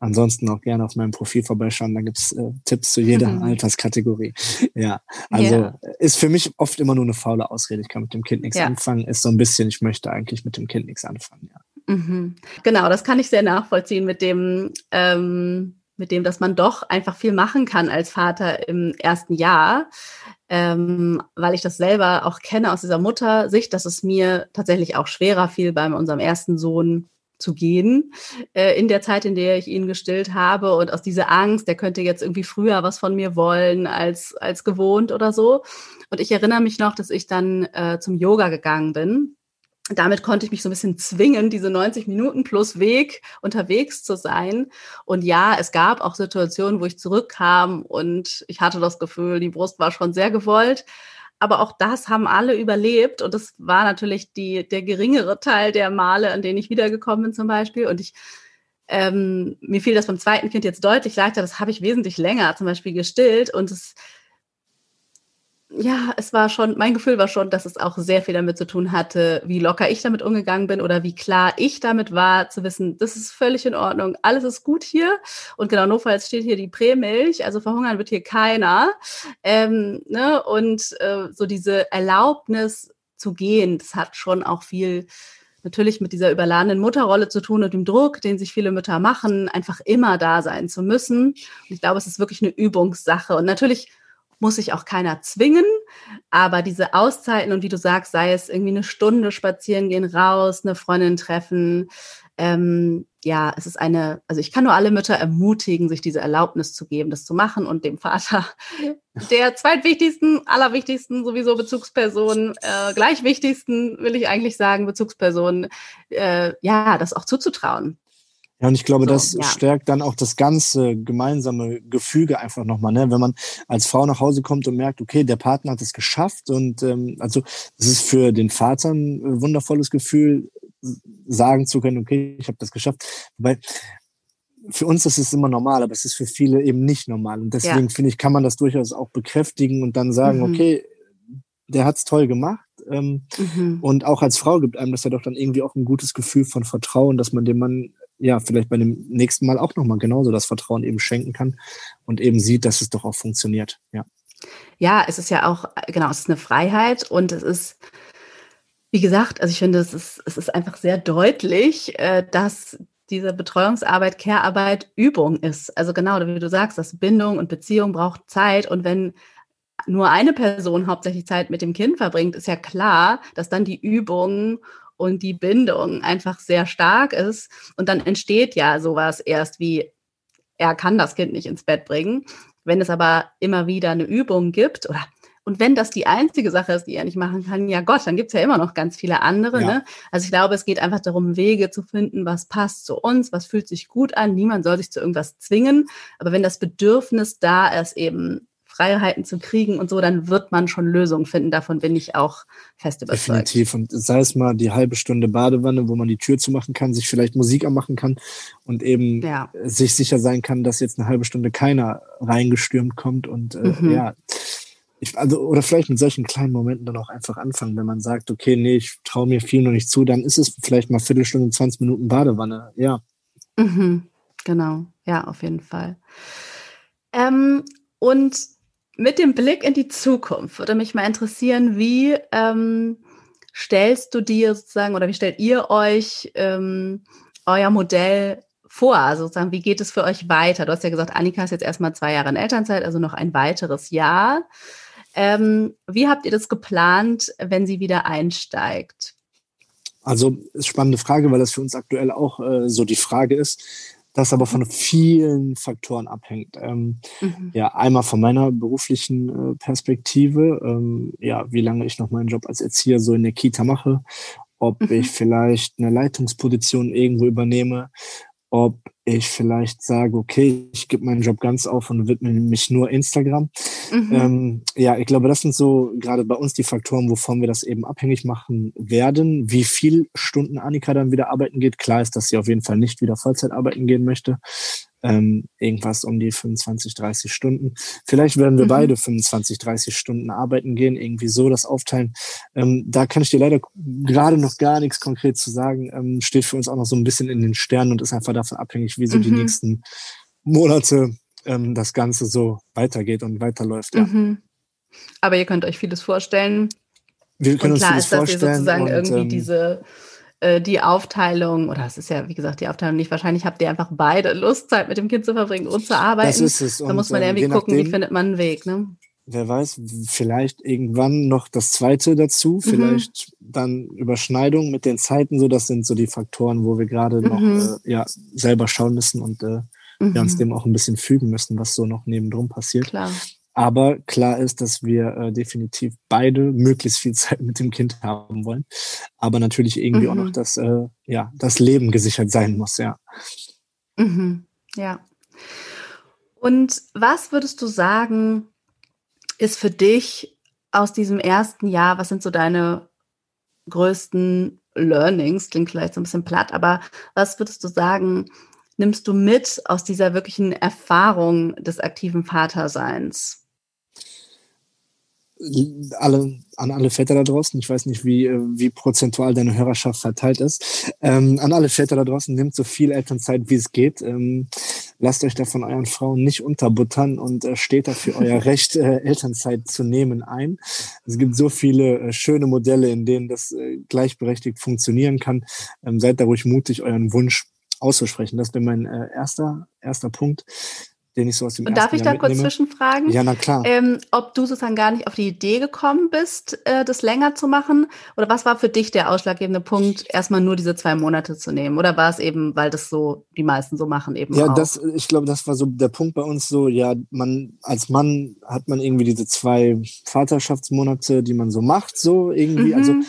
ansonsten auch gerne auf meinem Profil vorbeischauen. Da gibt's äh, Tipps zu jeder mhm. [LAUGHS] Alterskategorie. Ja, also yeah. ist für mich oft immer nur eine faule Ausrede. Ich kann mit dem Kind nichts ja. anfangen. Ist so ein bisschen, ich möchte eigentlich mit dem Kind nichts anfangen. Ja. Mhm. Genau, das kann ich sehr nachvollziehen mit dem, ähm, mit dem, dass man doch einfach viel machen kann als Vater im ersten Jahr. Ähm, weil ich das selber auch kenne aus dieser Muttersicht, dass es mir tatsächlich auch schwerer fiel bei unserem ersten Sohn zu gehen äh, in der Zeit, in der ich ihn gestillt habe und aus dieser Angst, der könnte jetzt irgendwie früher was von mir wollen als, als gewohnt oder so. Und ich erinnere mich noch, dass ich dann äh, zum Yoga gegangen bin. Damit konnte ich mich so ein bisschen zwingen, diese 90 Minuten plus Weg unterwegs zu sein. Und ja, es gab auch Situationen, wo ich zurückkam und ich hatte das Gefühl, die Brust war schon sehr gewollt aber auch das haben alle überlebt. Und das war natürlich die, der geringere Teil der Male, an denen ich wiedergekommen bin zum Beispiel. Und ich, ähm, mir fiel das beim zweiten Kind jetzt deutlich leichter, das habe ich wesentlich länger zum Beispiel gestillt. Und es ja, es war schon, mein Gefühl war schon, dass es auch sehr viel damit zu tun hatte, wie locker ich damit umgegangen bin oder wie klar ich damit war, zu wissen, das ist völlig in Ordnung, alles ist gut hier. Und genau, notfalls steht hier die Prämilch, also verhungern wird hier keiner. Ähm, ne? Und äh, so diese Erlaubnis zu gehen, das hat schon auch viel natürlich mit dieser überladenen Mutterrolle zu tun und dem Druck, den sich viele Mütter machen, einfach immer da sein zu müssen. Und ich glaube, es ist wirklich eine Übungssache. Und natürlich muss sich auch keiner zwingen. Aber diese Auszeiten und wie du sagst, sei es irgendwie eine Stunde spazieren gehen raus, eine Freundin treffen, ähm, ja, es ist eine, also ich kann nur alle Mütter ermutigen, sich diese Erlaubnis zu geben, das zu machen und dem Vater der zweitwichtigsten, allerwichtigsten sowieso Bezugsperson, äh, gleich wichtigsten, will ich eigentlich sagen, Bezugsperson, äh, ja, das auch zuzutrauen. Ja, und ich glaube, so, das ja. stärkt dann auch das ganze gemeinsame Gefüge einfach nochmal, ne? Wenn man als Frau nach Hause kommt und merkt, okay, der Partner hat es geschafft und ähm, also es ist für den Vater ein wundervolles Gefühl, sagen zu können, okay, ich habe das geschafft. Wobei für uns ist es immer normal, aber es ist für viele eben nicht normal. Und deswegen ja. finde ich, kann man das durchaus auch bekräftigen und dann sagen, mhm. okay, der hat's toll gemacht. Ähm, mhm. Und auch als Frau gibt einem das ja doch dann irgendwie auch ein gutes Gefühl von Vertrauen, dass man dem Mann ja vielleicht bei dem nächsten Mal auch nochmal genauso das Vertrauen eben schenken kann und eben sieht, dass es doch auch funktioniert. Ja. Ja, es ist ja auch, genau, es ist eine Freiheit und es ist, wie gesagt, also ich finde, es ist, es ist einfach sehr deutlich, äh, dass diese Betreuungsarbeit, Care-Arbeit Übung ist. Also genau, wie du sagst, dass Bindung und Beziehung braucht Zeit und wenn nur eine Person hauptsächlich Zeit mit dem Kind verbringt, ist ja klar, dass dann die Übung und die Bindung einfach sehr stark ist. Und dann entsteht ja sowas erst wie, er kann das Kind nicht ins Bett bringen. Wenn es aber immer wieder eine Übung gibt oder und wenn das die einzige Sache ist, die er nicht machen kann, ja Gott, dann gibt es ja immer noch ganz viele andere. Ja. Ne? Also ich glaube, es geht einfach darum, Wege zu finden, was passt zu uns, was fühlt sich gut an. Niemand soll sich zu irgendwas zwingen. Aber wenn das Bedürfnis da ist, eben Freiheiten zu kriegen und so, dann wird man schon Lösungen finden. Davon bin ich auch fest überzeugt. Definitiv. Und sei es mal die halbe Stunde Badewanne, wo man die Tür zu machen kann, sich vielleicht Musik anmachen kann und eben ja. sich sicher sein kann, dass jetzt eine halbe Stunde keiner reingestürmt kommt und äh, mhm. ja. Ich, also, oder vielleicht mit solchen kleinen Momenten dann auch einfach anfangen, wenn man sagt, okay, nee, ich traue mir viel noch nicht zu, dann ist es vielleicht mal Viertelstunde, 20 Minuten Badewanne, ja. Mhm. Genau, ja, auf jeden Fall. Ähm, und mit dem Blick in die Zukunft würde mich mal interessieren, wie ähm, stellst du dir sozusagen oder wie stellt ihr euch ähm, euer Modell vor? Also sozusagen, wie geht es für euch weiter? Du hast ja gesagt, Annika ist jetzt erstmal zwei Jahre in Elternzeit, also noch ein weiteres Jahr. Ähm, wie habt ihr das geplant, wenn sie wieder einsteigt? Also spannende Frage, weil das für uns aktuell auch äh, so die Frage ist das aber von vielen Faktoren abhängt. Ähm, mhm. Ja, einmal von meiner beruflichen äh, Perspektive, ähm, ja, wie lange ich noch meinen Job als Erzieher so in der Kita mache, ob mhm. ich vielleicht eine Leitungsposition irgendwo übernehme, ob ich vielleicht sage, okay, ich gebe meinen Job ganz auf und widme mich nur Instagram. Mhm. Ähm, ja, ich glaube, das sind so gerade bei uns die Faktoren, wovon wir das eben abhängig machen werden. Wie viel Stunden Annika dann wieder arbeiten geht. Klar ist, dass sie auf jeden Fall nicht wieder Vollzeit arbeiten gehen möchte ähm, irgendwas um die 25, 30 Stunden. Vielleicht werden wir mhm. beide 25, 30 Stunden arbeiten gehen, irgendwie so das aufteilen. Ähm, da kann ich dir leider gerade noch gar nichts konkret zu sagen. Ähm, steht für uns auch noch so ein bisschen in den Sternen und ist einfach davon abhängig, wie so mhm. die nächsten Monate ähm, das Ganze so weitergeht und weiterläuft. Ja. Mhm. Aber ihr könnt euch vieles vorstellen. Wir können und klar uns vieles ist, dass ihr sozusagen und, irgendwie ähm, diese die Aufteilung, oder es ist ja, wie gesagt, die Aufteilung nicht, wahrscheinlich habt ihr einfach beide Lust, Zeit mit dem Kind zu verbringen und zu arbeiten. Das ist es. da muss man irgendwie gucken, nachdem, wie findet man einen Weg, ne? Wer weiß, vielleicht irgendwann noch das zweite dazu, mhm. vielleicht mhm. dann Überschneidung mit den Zeiten, so das sind so die Faktoren, wo wir gerade noch mhm. äh, ja, selber schauen müssen und äh, mhm. wir uns dem auch ein bisschen fügen müssen, was so noch nebendrum passiert. Klar. Aber klar ist, dass wir äh, definitiv beide möglichst viel [LAUGHS] Zeit mit dem Kind haben wollen. Aber natürlich irgendwie mhm. auch noch mhm. das, äh, ja, das Leben gesichert sein muss, ja. Mhm. Ja. Und was würdest du sagen, ist für dich aus diesem ersten Jahr, was sind so deine größten Learnings? Klingt vielleicht so ein bisschen platt, aber was würdest du sagen, nimmst du mit aus dieser wirklichen Erfahrung des aktiven Vaterseins? Alle, an alle Väter da draußen, ich weiß nicht, wie, wie prozentual deine Hörerschaft verteilt ist, ähm, an alle Väter da draußen, nehmt so viel Elternzeit, wie es geht. Ähm, lasst euch da von euren Frauen nicht unterbuttern und äh, steht dafür [LAUGHS] euer Recht, äh, Elternzeit zu nehmen ein. Es gibt so viele äh, schöne Modelle, in denen das äh, gleichberechtigt funktionieren kann. Ähm, seid da ruhig mutig, euren Wunsch auszusprechen. Das wäre mein äh, erster, erster Punkt. Den ich so aus dem Und darf ich da kurz zwischenfragen? Ja, na klar. Ähm, ob du sozusagen gar nicht auf die Idee gekommen bist, äh, das länger zu machen? Oder was war für dich der ausschlaggebende Punkt, erstmal nur diese zwei Monate zu nehmen? Oder war es eben, weil das so die meisten so machen eben Ja, auch? das, ich glaube, das war so der Punkt bei uns so, ja, man, als Mann hat man irgendwie diese zwei Vaterschaftsmonate, die man so macht, so irgendwie. Also Mhm.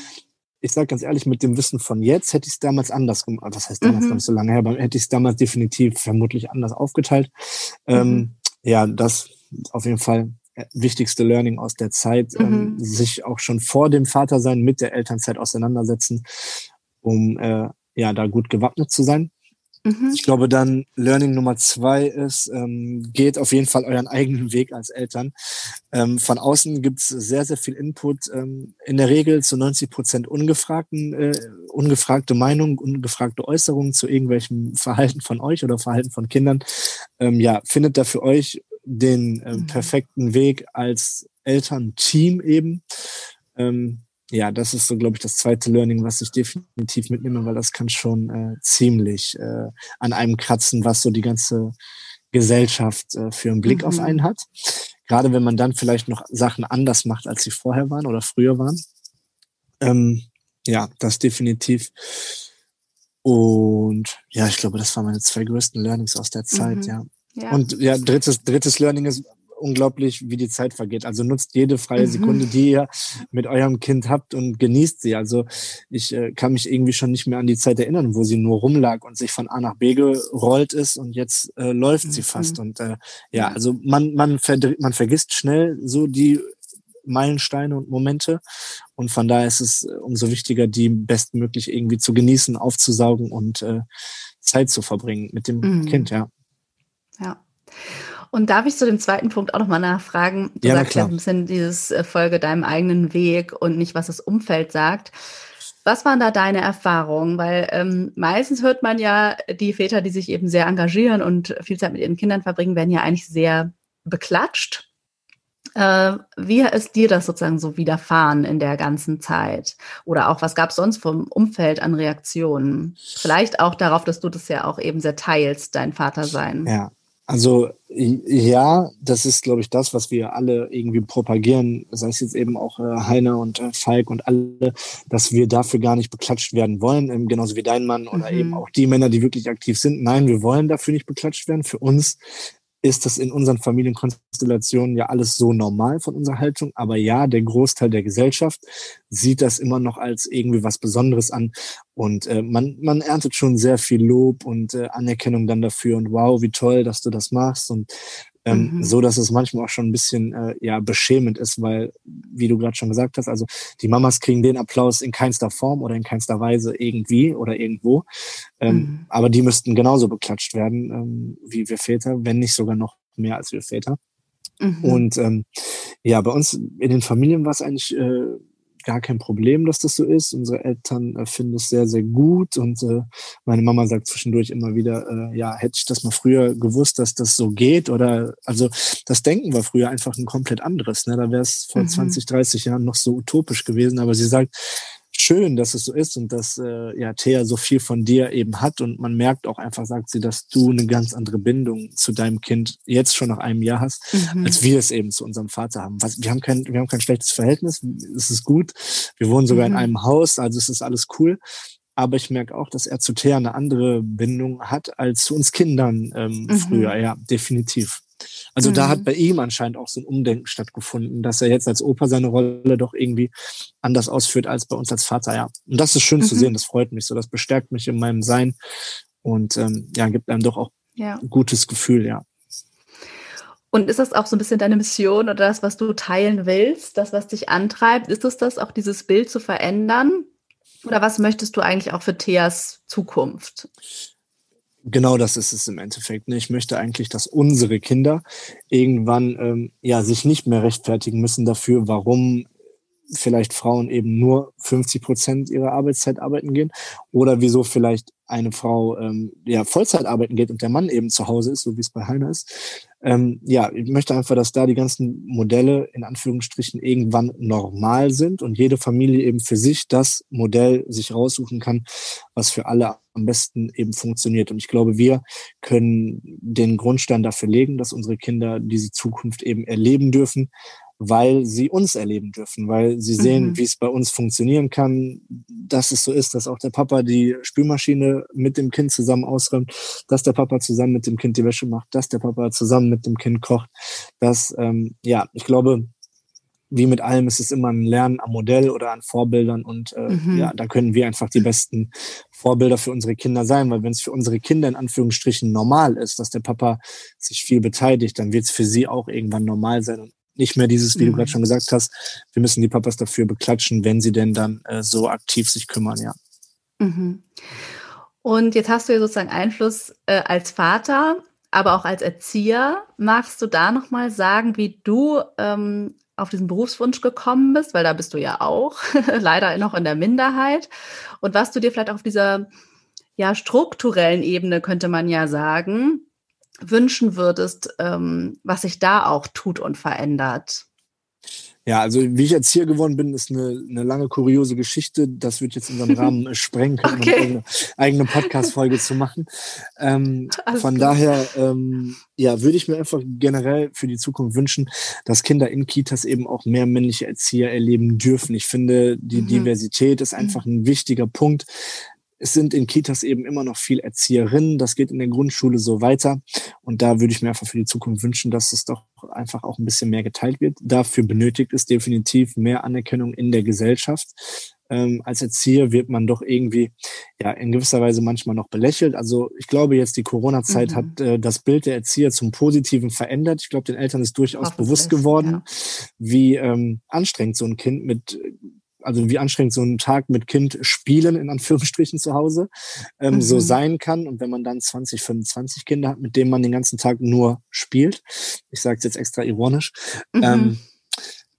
Ich sage ganz ehrlich, mit dem Wissen von jetzt hätte ich es damals anders gemacht. Was heißt damals Mhm. noch nicht so lange her, aber hätte ich es damals definitiv vermutlich anders aufgeteilt. Ähm, Mhm. ja, das auf jeden Fall äh, wichtigste Learning aus der Zeit, ähm, Mhm. sich auch schon vor dem Vatersein mit der Elternzeit auseinandersetzen, um äh, ja da gut gewappnet zu sein. Mhm. Ich glaube dann Learning Nummer zwei ist, ähm, geht auf jeden Fall euren eigenen Weg als Eltern. Ähm, von außen gibt's sehr, sehr viel Input, ähm, in der Regel zu 90 Prozent ungefragten, äh, ungefragte Meinungen, ungefragte Äußerungen zu irgendwelchem Verhalten von euch oder Verhalten von Kindern. Ähm, ja, findet da für euch den äh, perfekten Weg als Elternteam eben. Ähm, ja, das ist so, glaube ich, das zweite Learning, was ich definitiv mitnehme, weil das kann schon äh, ziemlich äh, an einem kratzen, was so die ganze Gesellschaft äh, für einen Blick Mhm. auf einen hat. Gerade wenn man dann vielleicht noch Sachen anders macht, als sie vorher waren oder früher waren. Ähm, ja, das definitiv. Und ja, ich glaube, das waren meine zwei größten Learnings aus der Zeit, Mhm. ja. Ja. Und ja, drittes, drittes Learning ist unglaublich, wie die Zeit vergeht. Also nutzt jede freie Mhm. Sekunde, die ihr mit eurem Kind habt und genießt sie. Also ich äh, kann mich irgendwie schon nicht mehr an die Zeit erinnern, wo sie nur rumlag und sich von A nach B gerollt ist und jetzt äh, läuft sie Mhm. fast. Und äh, ja, also man, man, man vergisst schnell so die Meilensteine und Momente. Und von daher ist es äh, umso wichtiger, die bestmöglich irgendwie zu genießen, aufzusaugen und äh, Zeit zu verbringen mit dem Mhm. Kind, ja. Ja. Und darf ich zu dem zweiten Punkt auch nochmal nachfragen? Du Ja, sagst ja ein bisschen dieses äh, Folge deinem eigenen Weg und nicht, was das Umfeld sagt. Was waren da deine Erfahrungen? Weil ähm, meistens hört man ja, die Väter, die sich eben sehr engagieren und viel Zeit mit ihren Kindern verbringen, werden ja eigentlich sehr beklatscht. Äh, wie ist dir das sozusagen so widerfahren in der ganzen Zeit? Oder auch, was gab es sonst vom Umfeld an Reaktionen? Vielleicht auch darauf, dass du das ja auch eben sehr teilst, dein Vater sein. Ja, also ja, das ist, glaube ich, das, was wir alle irgendwie propagieren, sei es jetzt eben auch äh, Heiner und äh, Falk und alle, dass wir dafür gar nicht beklatscht werden wollen, ähm, genauso wie dein Mann oder Mhm. eben auch die Männer, die wirklich aktiv sind. Nein, wir wollen dafür nicht beklatscht werden. Für uns ist das in unseren Familienkonstellationen ja alles so normal von unserer Haltung. Aber ja, der Großteil der Gesellschaft sieht das immer noch als irgendwie was Besonderes an. Und äh, man, man erntet schon sehr viel Lob und äh, Anerkennung dann dafür. Und wow, wie toll, dass du das machst. Und ähm, Mhm. so, dass es manchmal auch schon ein bisschen äh, ja beschämend ist, weil, wie du gerade schon gesagt hast, also die Mamas kriegen den Applaus in keinster Form oder in keinster Weise irgendwie oder irgendwo. Ähm, Mhm. Aber die müssten genauso beklatscht werden ähm, wie wir Väter, wenn nicht sogar noch mehr als wir Väter. Mhm. Und ähm, ja, bei uns in den Familien war es eigentlich äh, gar kein Problem, dass das so ist. Unsere Eltern äh, finden es sehr, sehr gut und äh, meine Mama sagt zwischendurch immer wieder, äh, ja, hätte ich das mal früher gewusst, dass das so geht oder also das Denken war früher einfach ein komplett anderes. Ne? Da wäre es vor Mhm. 20, 30 Jahren noch so utopisch gewesen, aber sie sagt, schön, dass es so ist und dass äh, ja Thea so viel von dir eben hat und man merkt auch einfach, sagt sie, dass du eine ganz andere Bindung zu deinem Kind jetzt schon nach einem Jahr hast, Mhm. als wir es eben zu unserem Vater haben. Was, wir haben kein, wir haben kein schlechtes Verhältnis, es ist gut. Wir wohnen sogar Mhm. in einem Haus, also es ist alles cool. Aber ich merke auch, dass er zu Thea eine andere Bindung hat als zu uns Kindern ähm, Mhm. früher. Ja, definitiv. Also da Mhm. hat bei ihm anscheinend auch so ein Umdenken stattgefunden, dass er jetzt als Opa seine Rolle doch irgendwie anders ausführt als bei uns als Vater. Ja, und das ist schön zu Mhm. sehen. Das freut mich so. Das bestärkt mich in meinem Sein und ähm, ja, gibt einem doch auch ja. ein gutes Gefühl. Ja. Und ist das auch so ein bisschen deine Mission oder das, was du teilen willst, das, was dich antreibt? Ist es das, auch dieses Bild zu verändern? Oder was möchtest du eigentlich auch für Theas Zukunft? Genau das ist es im Endeffekt. Ne? Ich möchte eigentlich, dass unsere Kinder irgendwann ähm, ja sich nicht mehr rechtfertigen müssen dafür, warum vielleicht Frauen eben nur 50 Prozent ihrer Arbeitszeit arbeiten gehen oder wieso vielleicht eine Frau ähm, ja Vollzeit arbeiten geht und der Mann eben zu Hause ist, so wie es bei Heiner ist. Ähm, ja, ich möchte einfach, dass da die ganzen Modelle in Anführungsstrichen irgendwann normal sind und jede Familie eben für sich das Modell sich raussuchen kann, was für alle am besten eben funktioniert. Und ich glaube, wir können den Grundstein dafür legen, dass unsere Kinder diese Zukunft eben erleben dürfen, weil sie uns erleben dürfen, weil sie sehen, mhm. wie es bei uns funktionieren kann, dass es so ist, dass auch der Papa die Spülmaschine mit dem Kind zusammen ausräumt, dass der Papa zusammen mit dem Kind die Wäsche macht, dass der Papa zusammen mit dem Kind kocht. dass, ähm, ja, ich glaube, wie mit allem ist es immer ein Lernen am Modell oder an Vorbildern und äh, mhm. ja, da können wir einfach die besten Vorbilder für unsere Kinder sein, weil wenn es für unsere Kinder in Anführungsstrichen normal ist, dass der Papa sich viel beteiligt, dann wird es für sie auch irgendwann normal sein und nicht mehr dieses, wie mhm. du gerade schon gesagt hast, wir müssen die Papas dafür beklatschen, wenn sie denn dann äh, so aktiv sich kümmern, ja. Mhm. Und jetzt hast du ja sozusagen Einfluss äh, als Vater, aber auch als Erzieher. Magst du da nochmal sagen, wie du ähm, auf diesen Berufswunsch gekommen bist, weil da bist du ja auch [LAUGHS] leider noch in der Minderheit. Und was du dir vielleicht auf dieser ja, strukturellen Ebene, könnte man ja sagen, wünschen würdest, ähm, was sich da auch tut und verändert. Ja, also wie ich jetzt hier geworden bin, ist eine, eine lange kuriose Geschichte. Das wird jetzt unseren Rahmen [LAUGHS] sprengen können, okay. um eine eigene Podcast-Folge zu machen. Ähm, [LAUGHS] von gut. daher, ähm, ja, würde ich mir einfach generell für die Zukunft wünschen, dass Kinder in Kitas eben auch mehr männliche Erzieher erleben dürfen. Ich finde, die mhm. Diversität ist einfach ein wichtiger Punkt. Es sind in Kitas eben immer noch viel Erzieherinnen. Das geht in der Grundschule so weiter. Und da würde ich mir einfach für die Zukunft wünschen, dass es doch einfach auch ein bisschen mehr geteilt wird. Dafür benötigt es definitiv mehr Anerkennung in der Gesellschaft. Ähm, als Erzieher wird man doch irgendwie ja in gewisser Weise manchmal noch belächelt. Also ich glaube jetzt die Corona-Zeit mhm. hat äh, das Bild der Erzieher zum Positiven verändert. Ich glaube den Eltern ist durchaus bewusst geworden, ja. wie ähm, anstrengend so ein Kind mit also wie anstrengend so ein Tag mit Kind spielen, in Anführungsstrichen zu Hause, ähm, mhm. so sein kann. Und wenn man dann 20, 25 Kinder hat, mit denen man den ganzen Tag nur spielt, ich sage es jetzt extra ironisch, mhm. ähm,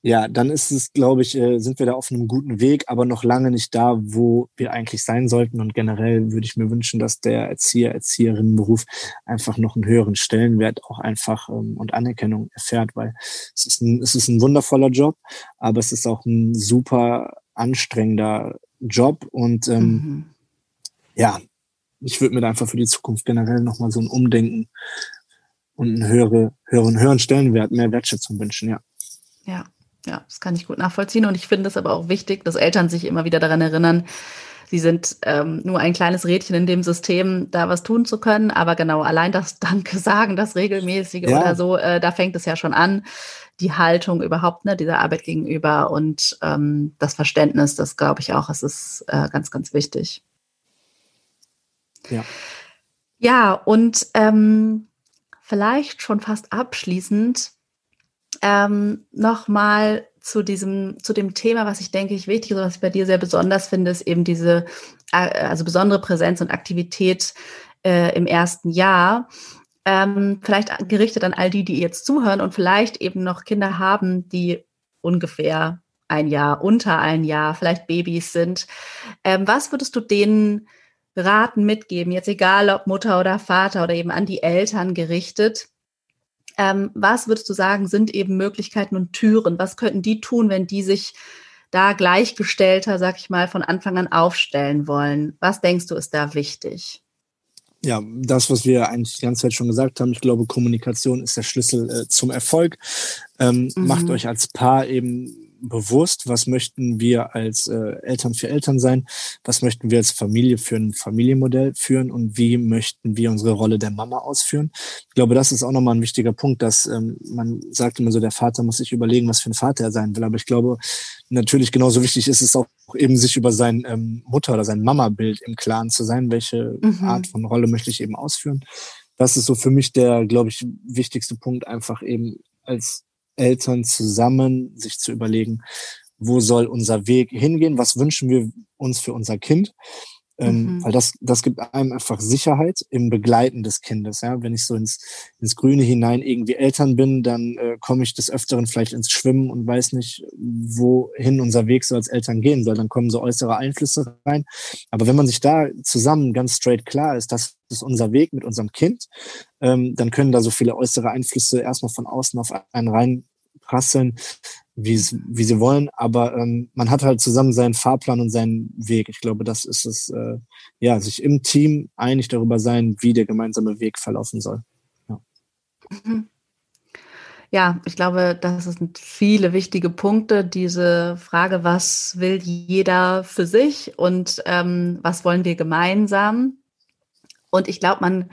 ja, dann ist es, glaube ich, äh, sind wir da auf einem guten Weg, aber noch lange nicht da, wo wir eigentlich sein sollten. Und generell würde ich mir wünschen, dass der Erzieher, Erzieherinnenberuf einfach noch einen höheren Stellenwert auch einfach ähm, und Anerkennung erfährt, weil es ist, ein, es ist ein wundervoller Job, aber es ist auch ein super anstrengender Job und ähm, mhm. ja, ich würde mir da einfach für die Zukunft generell nochmal so ein Umdenken und einen höhere, höheren, höheren Stellenwert, mehr Wertschätzung wünschen, ja. Ja, ja, das kann ich gut nachvollziehen. Und ich finde es aber auch wichtig, dass Eltern sich immer wieder daran erinnern, sie sind ähm, nur ein kleines Rädchen in dem System, da was tun zu können. Aber genau, allein das [LAUGHS] Danke sagen, das regelmäßige ja. oder so, äh, da fängt es ja schon an. Die Haltung überhaupt, ne, dieser Arbeit gegenüber und ähm, das Verständnis, das glaube ich auch, es ist äh, ganz, ganz wichtig. Ja. Ja, und ähm, vielleicht schon fast abschließend, ähm, nochmal zu diesem, zu dem Thema, was ich denke ich wichtig ist, was ich bei dir sehr besonders finde, ist eben diese, äh, also besondere Präsenz und Aktivität äh, im ersten Jahr. Ähm, vielleicht gerichtet an all die, die jetzt zuhören und vielleicht eben noch Kinder haben, die ungefähr ein Jahr, unter ein Jahr, vielleicht Babys sind. Ähm, was würdest du denen raten, mitgeben? Jetzt egal ob Mutter oder Vater oder eben an die Eltern gerichtet, ähm, was würdest du sagen, sind eben Möglichkeiten und Türen? Was könnten die tun, wenn die sich da gleichgestellter, sag ich mal, von Anfang an aufstellen wollen? Was denkst du, ist da wichtig? Ja, das, was wir eigentlich die ganze Zeit schon gesagt haben, ich glaube, Kommunikation ist der Schlüssel äh, zum Erfolg. Ähm, mhm. Macht euch als Paar eben bewusst, was möchten wir als äh, Eltern für Eltern sein, was möchten wir als Familie für ein Familienmodell führen und wie möchten wir unsere Rolle der Mama ausführen. Ich glaube, das ist auch nochmal ein wichtiger Punkt, dass ähm, man sagt immer so, der Vater muss sich überlegen, was für ein Vater er sein will. Aber ich glaube, natürlich genauso wichtig ist es auch eben, sich über sein ähm, Mutter- oder sein Mama-Bild im Klaren zu sein, welche mhm. Art von Rolle möchte ich eben ausführen. Das ist so für mich der, glaube ich, wichtigste Punkt, einfach eben als Eltern zusammen sich zu überlegen, wo soll unser Weg hingehen, was wünschen wir uns für unser Kind Ähm, mhm. Weil das, das gibt einem einfach Sicherheit im Begleiten des Kindes. Ja? Wenn ich so ins, ins Grüne hinein irgendwie Eltern bin, dann äh, komme ich des Öfteren vielleicht ins Schwimmen und weiß nicht, wohin unser Weg so als Eltern gehen soll. Dann kommen so äußere Einflüsse rein. Aber wenn man sich da zusammen ganz straight klar ist, das ist unser Weg mit unserem Kind, ähm, dann können da so viele äußere Einflüsse erstmal von außen auf einen reinprasseln, wie, wie sie wollen, aber ähm, man hat halt zusammen seinen Fahrplan und seinen Weg. Ich glaube, das ist es, äh, ja, sich im Team einig darüber sein, wie der gemeinsame Weg verlaufen soll. Ja. Mhm. Ja, ich glaube, das sind viele wichtige Punkte. Diese Frage, was will jeder für sich und ähm, was wollen wir gemeinsam? Und ich glaube, man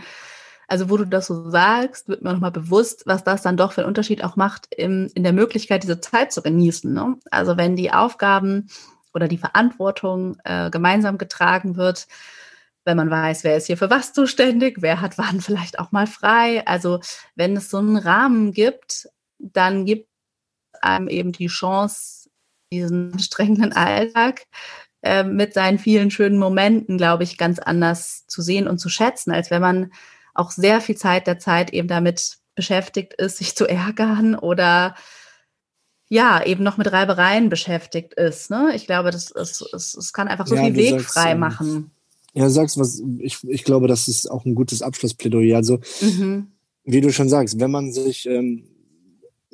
also wo du das so sagst, wird mir nochmal bewusst, was das dann doch für einen Unterschied auch macht in, in der Möglichkeit, diese Zeit zu genießen. Ne? Also wenn die Aufgaben oder die Verantwortung äh, gemeinsam getragen wird, wenn man weiß, wer ist hier für was zuständig, wer hat wann [LAUGHS] vielleicht auch mal frei. Also wenn es so einen Rahmen gibt, dann gibt einem eben die Chance, diesen [LAUGHS] strengenden Alltag äh, mit seinen vielen schönen Momenten, glaube ich, ganz anders zu sehen und zu schätzen, als wenn man auch sehr viel Zeit der Zeit eben damit beschäftigt ist, sich zu ärgern oder ja, eben noch mit Reibereien beschäftigt ist. Ne? Ich glaube, das, es, es, es kann einfach so ja, viel Weg sagst, frei ähm, machen. Ja, du sagst was, ich, ich glaube, das ist auch ein gutes Abschlussplädoyer. Also, mhm. wie du schon sagst, wenn man sich ähm,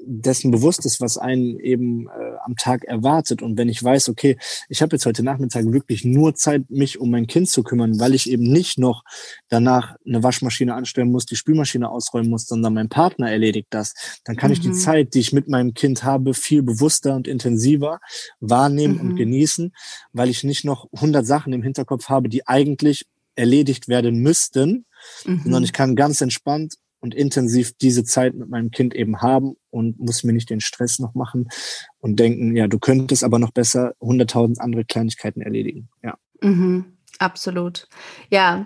dessen bewusst ist, was einen eben äh, am Tag erwartet. Und wenn ich weiß, okay, ich habe jetzt heute Nachmittag wirklich nur Zeit, mich um mein Kind zu kümmern, weil ich eben nicht noch danach eine Waschmaschine anstellen muss, die Spülmaschine ausräumen muss, sondern mein Partner erledigt das, dann kann mhm. ich die mhm. Zeit, die ich mit meinem Kind habe, viel bewusster und intensiver wahrnehmen mhm. und genießen, weil ich nicht noch 100 Sachen im Hinterkopf habe, die eigentlich erledigt werden müssten, mhm. sondern ich kann ganz entspannt und intensiv diese Zeit mit meinem Kind eben haben und muss mir nicht den Stress noch machen und denken, ja, du könntest aber noch besser hunderttausend andere Kleinigkeiten erledigen. Ja. Mhm, absolut. Ja.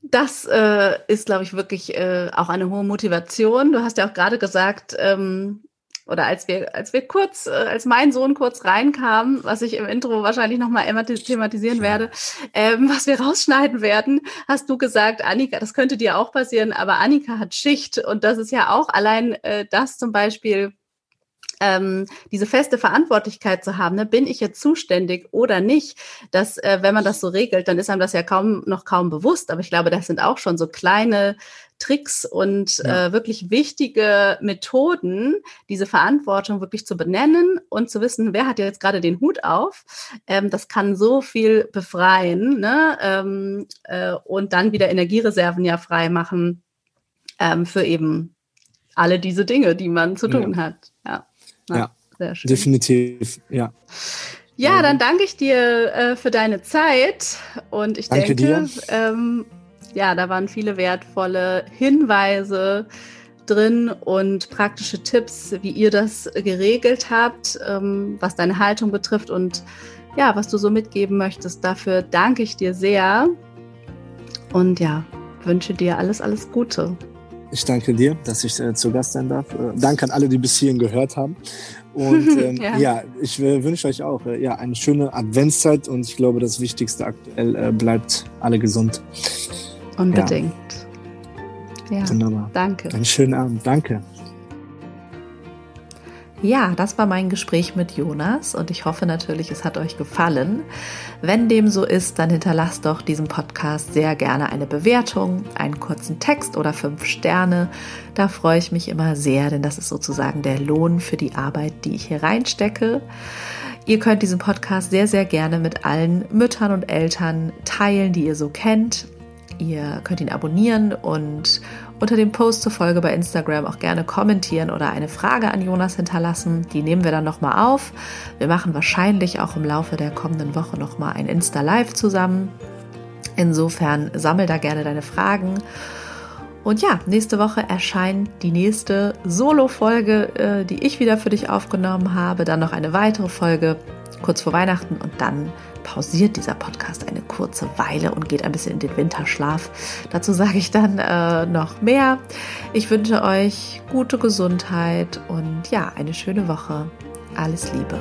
Das äh, ist, glaube ich, wirklich äh, auch eine hohe Motivation. Du hast ja auch gerade gesagt, ähm, oder als wir, als wir kurz, äh, als mein Sohn kurz reinkam, was ich im Intro wahrscheinlich nochmal thematisieren werde, ähm, was wir rausschneiden werden, hast du gesagt, Annika, das könnte dir auch passieren, aber Annika hat Schicht und das ist ja auch allein äh, das zum Beispiel ähm, diese feste Verantwortlichkeit zu haben, ne, bin ich jetzt zuständig oder nicht, dass äh, wenn man das so regelt, dann ist einem das ja kaum noch kaum bewusst. Aber ich glaube, das sind auch schon so kleine Tricks und ja. äh, wirklich wichtige Methoden, diese Verantwortung wirklich zu benennen und zu wissen, wer hat jetzt gerade den Hut auf. Ähm, das kann so viel befreien ne? ähm, äh, und dann wieder Energiereserven ja frei machen ähm, für eben alle diese Dinge, die man zu tun ja. hat. Ja. Na, ja, definitiv, ja. Ja, dann danke ich dir äh, für deine Zeit und ich danke denke, ähm, ja, da waren viele wertvolle Hinweise drin und praktische Tipps, wie ihr das geregelt habt, ähm, was deine Haltung betrifft und ja, was du so mitgeben möchtest. Dafür danke ich dir sehr und ja, wünsche dir alles, alles Gute. Ich danke dir, dass ich äh, zu Gast sein darf. Äh, danke an alle, die bis hierhin gehört haben. Und [LAUGHS] ähm, ja. ja. ich äh, wünsche euch auch äh, ja, eine schöne Adventszeit und ich glaube, das Wichtigste aktuell äh, bleibt alle gesund. Unbedingt. Ja. ja. Wunderbar. Danke. Einen schönen Abend. Danke. Ja, das war mein Gespräch mit Jonas und ich hoffe natürlich, es hat euch gefallen. Wenn dem so ist, dann hinterlasst doch diesem Podcast sehr gerne eine Bewertung, einen kurzen Text oder fünf Sterne. Da freue ich mich immer sehr, denn das ist sozusagen der Lohn für die Arbeit, die ich hier reinstecke. Ihr könnt diesen Podcast sehr, sehr gerne mit allen Müttern und Eltern teilen, die ihr so kennt. Ihr könnt ihn abonnieren und unter dem Post zur Folge bei Instagram auch gerne kommentieren oder eine Frage an Jonas hinterlassen. Die nehmen wir dann nochmal auf. Wir machen wahrscheinlich auch im Laufe der kommenden Woche nochmal ein Insta-Live zusammen. Insofern sammel da gerne deine Fragen. Und ja, nächste Woche erscheint die nächste Solo-Folge, äh, die ich wieder für dich aufgenommen habe. Dann noch eine weitere Folge kurz vor Weihnachten und dann pausiert dieser Podcast eine kurze Weile und geht ein bisschen in den Winterschlaf. Dazu sage ich dann äh, noch mehr. Ich wünsche euch gute Gesundheit und ja, eine schöne Woche. Alles Liebe.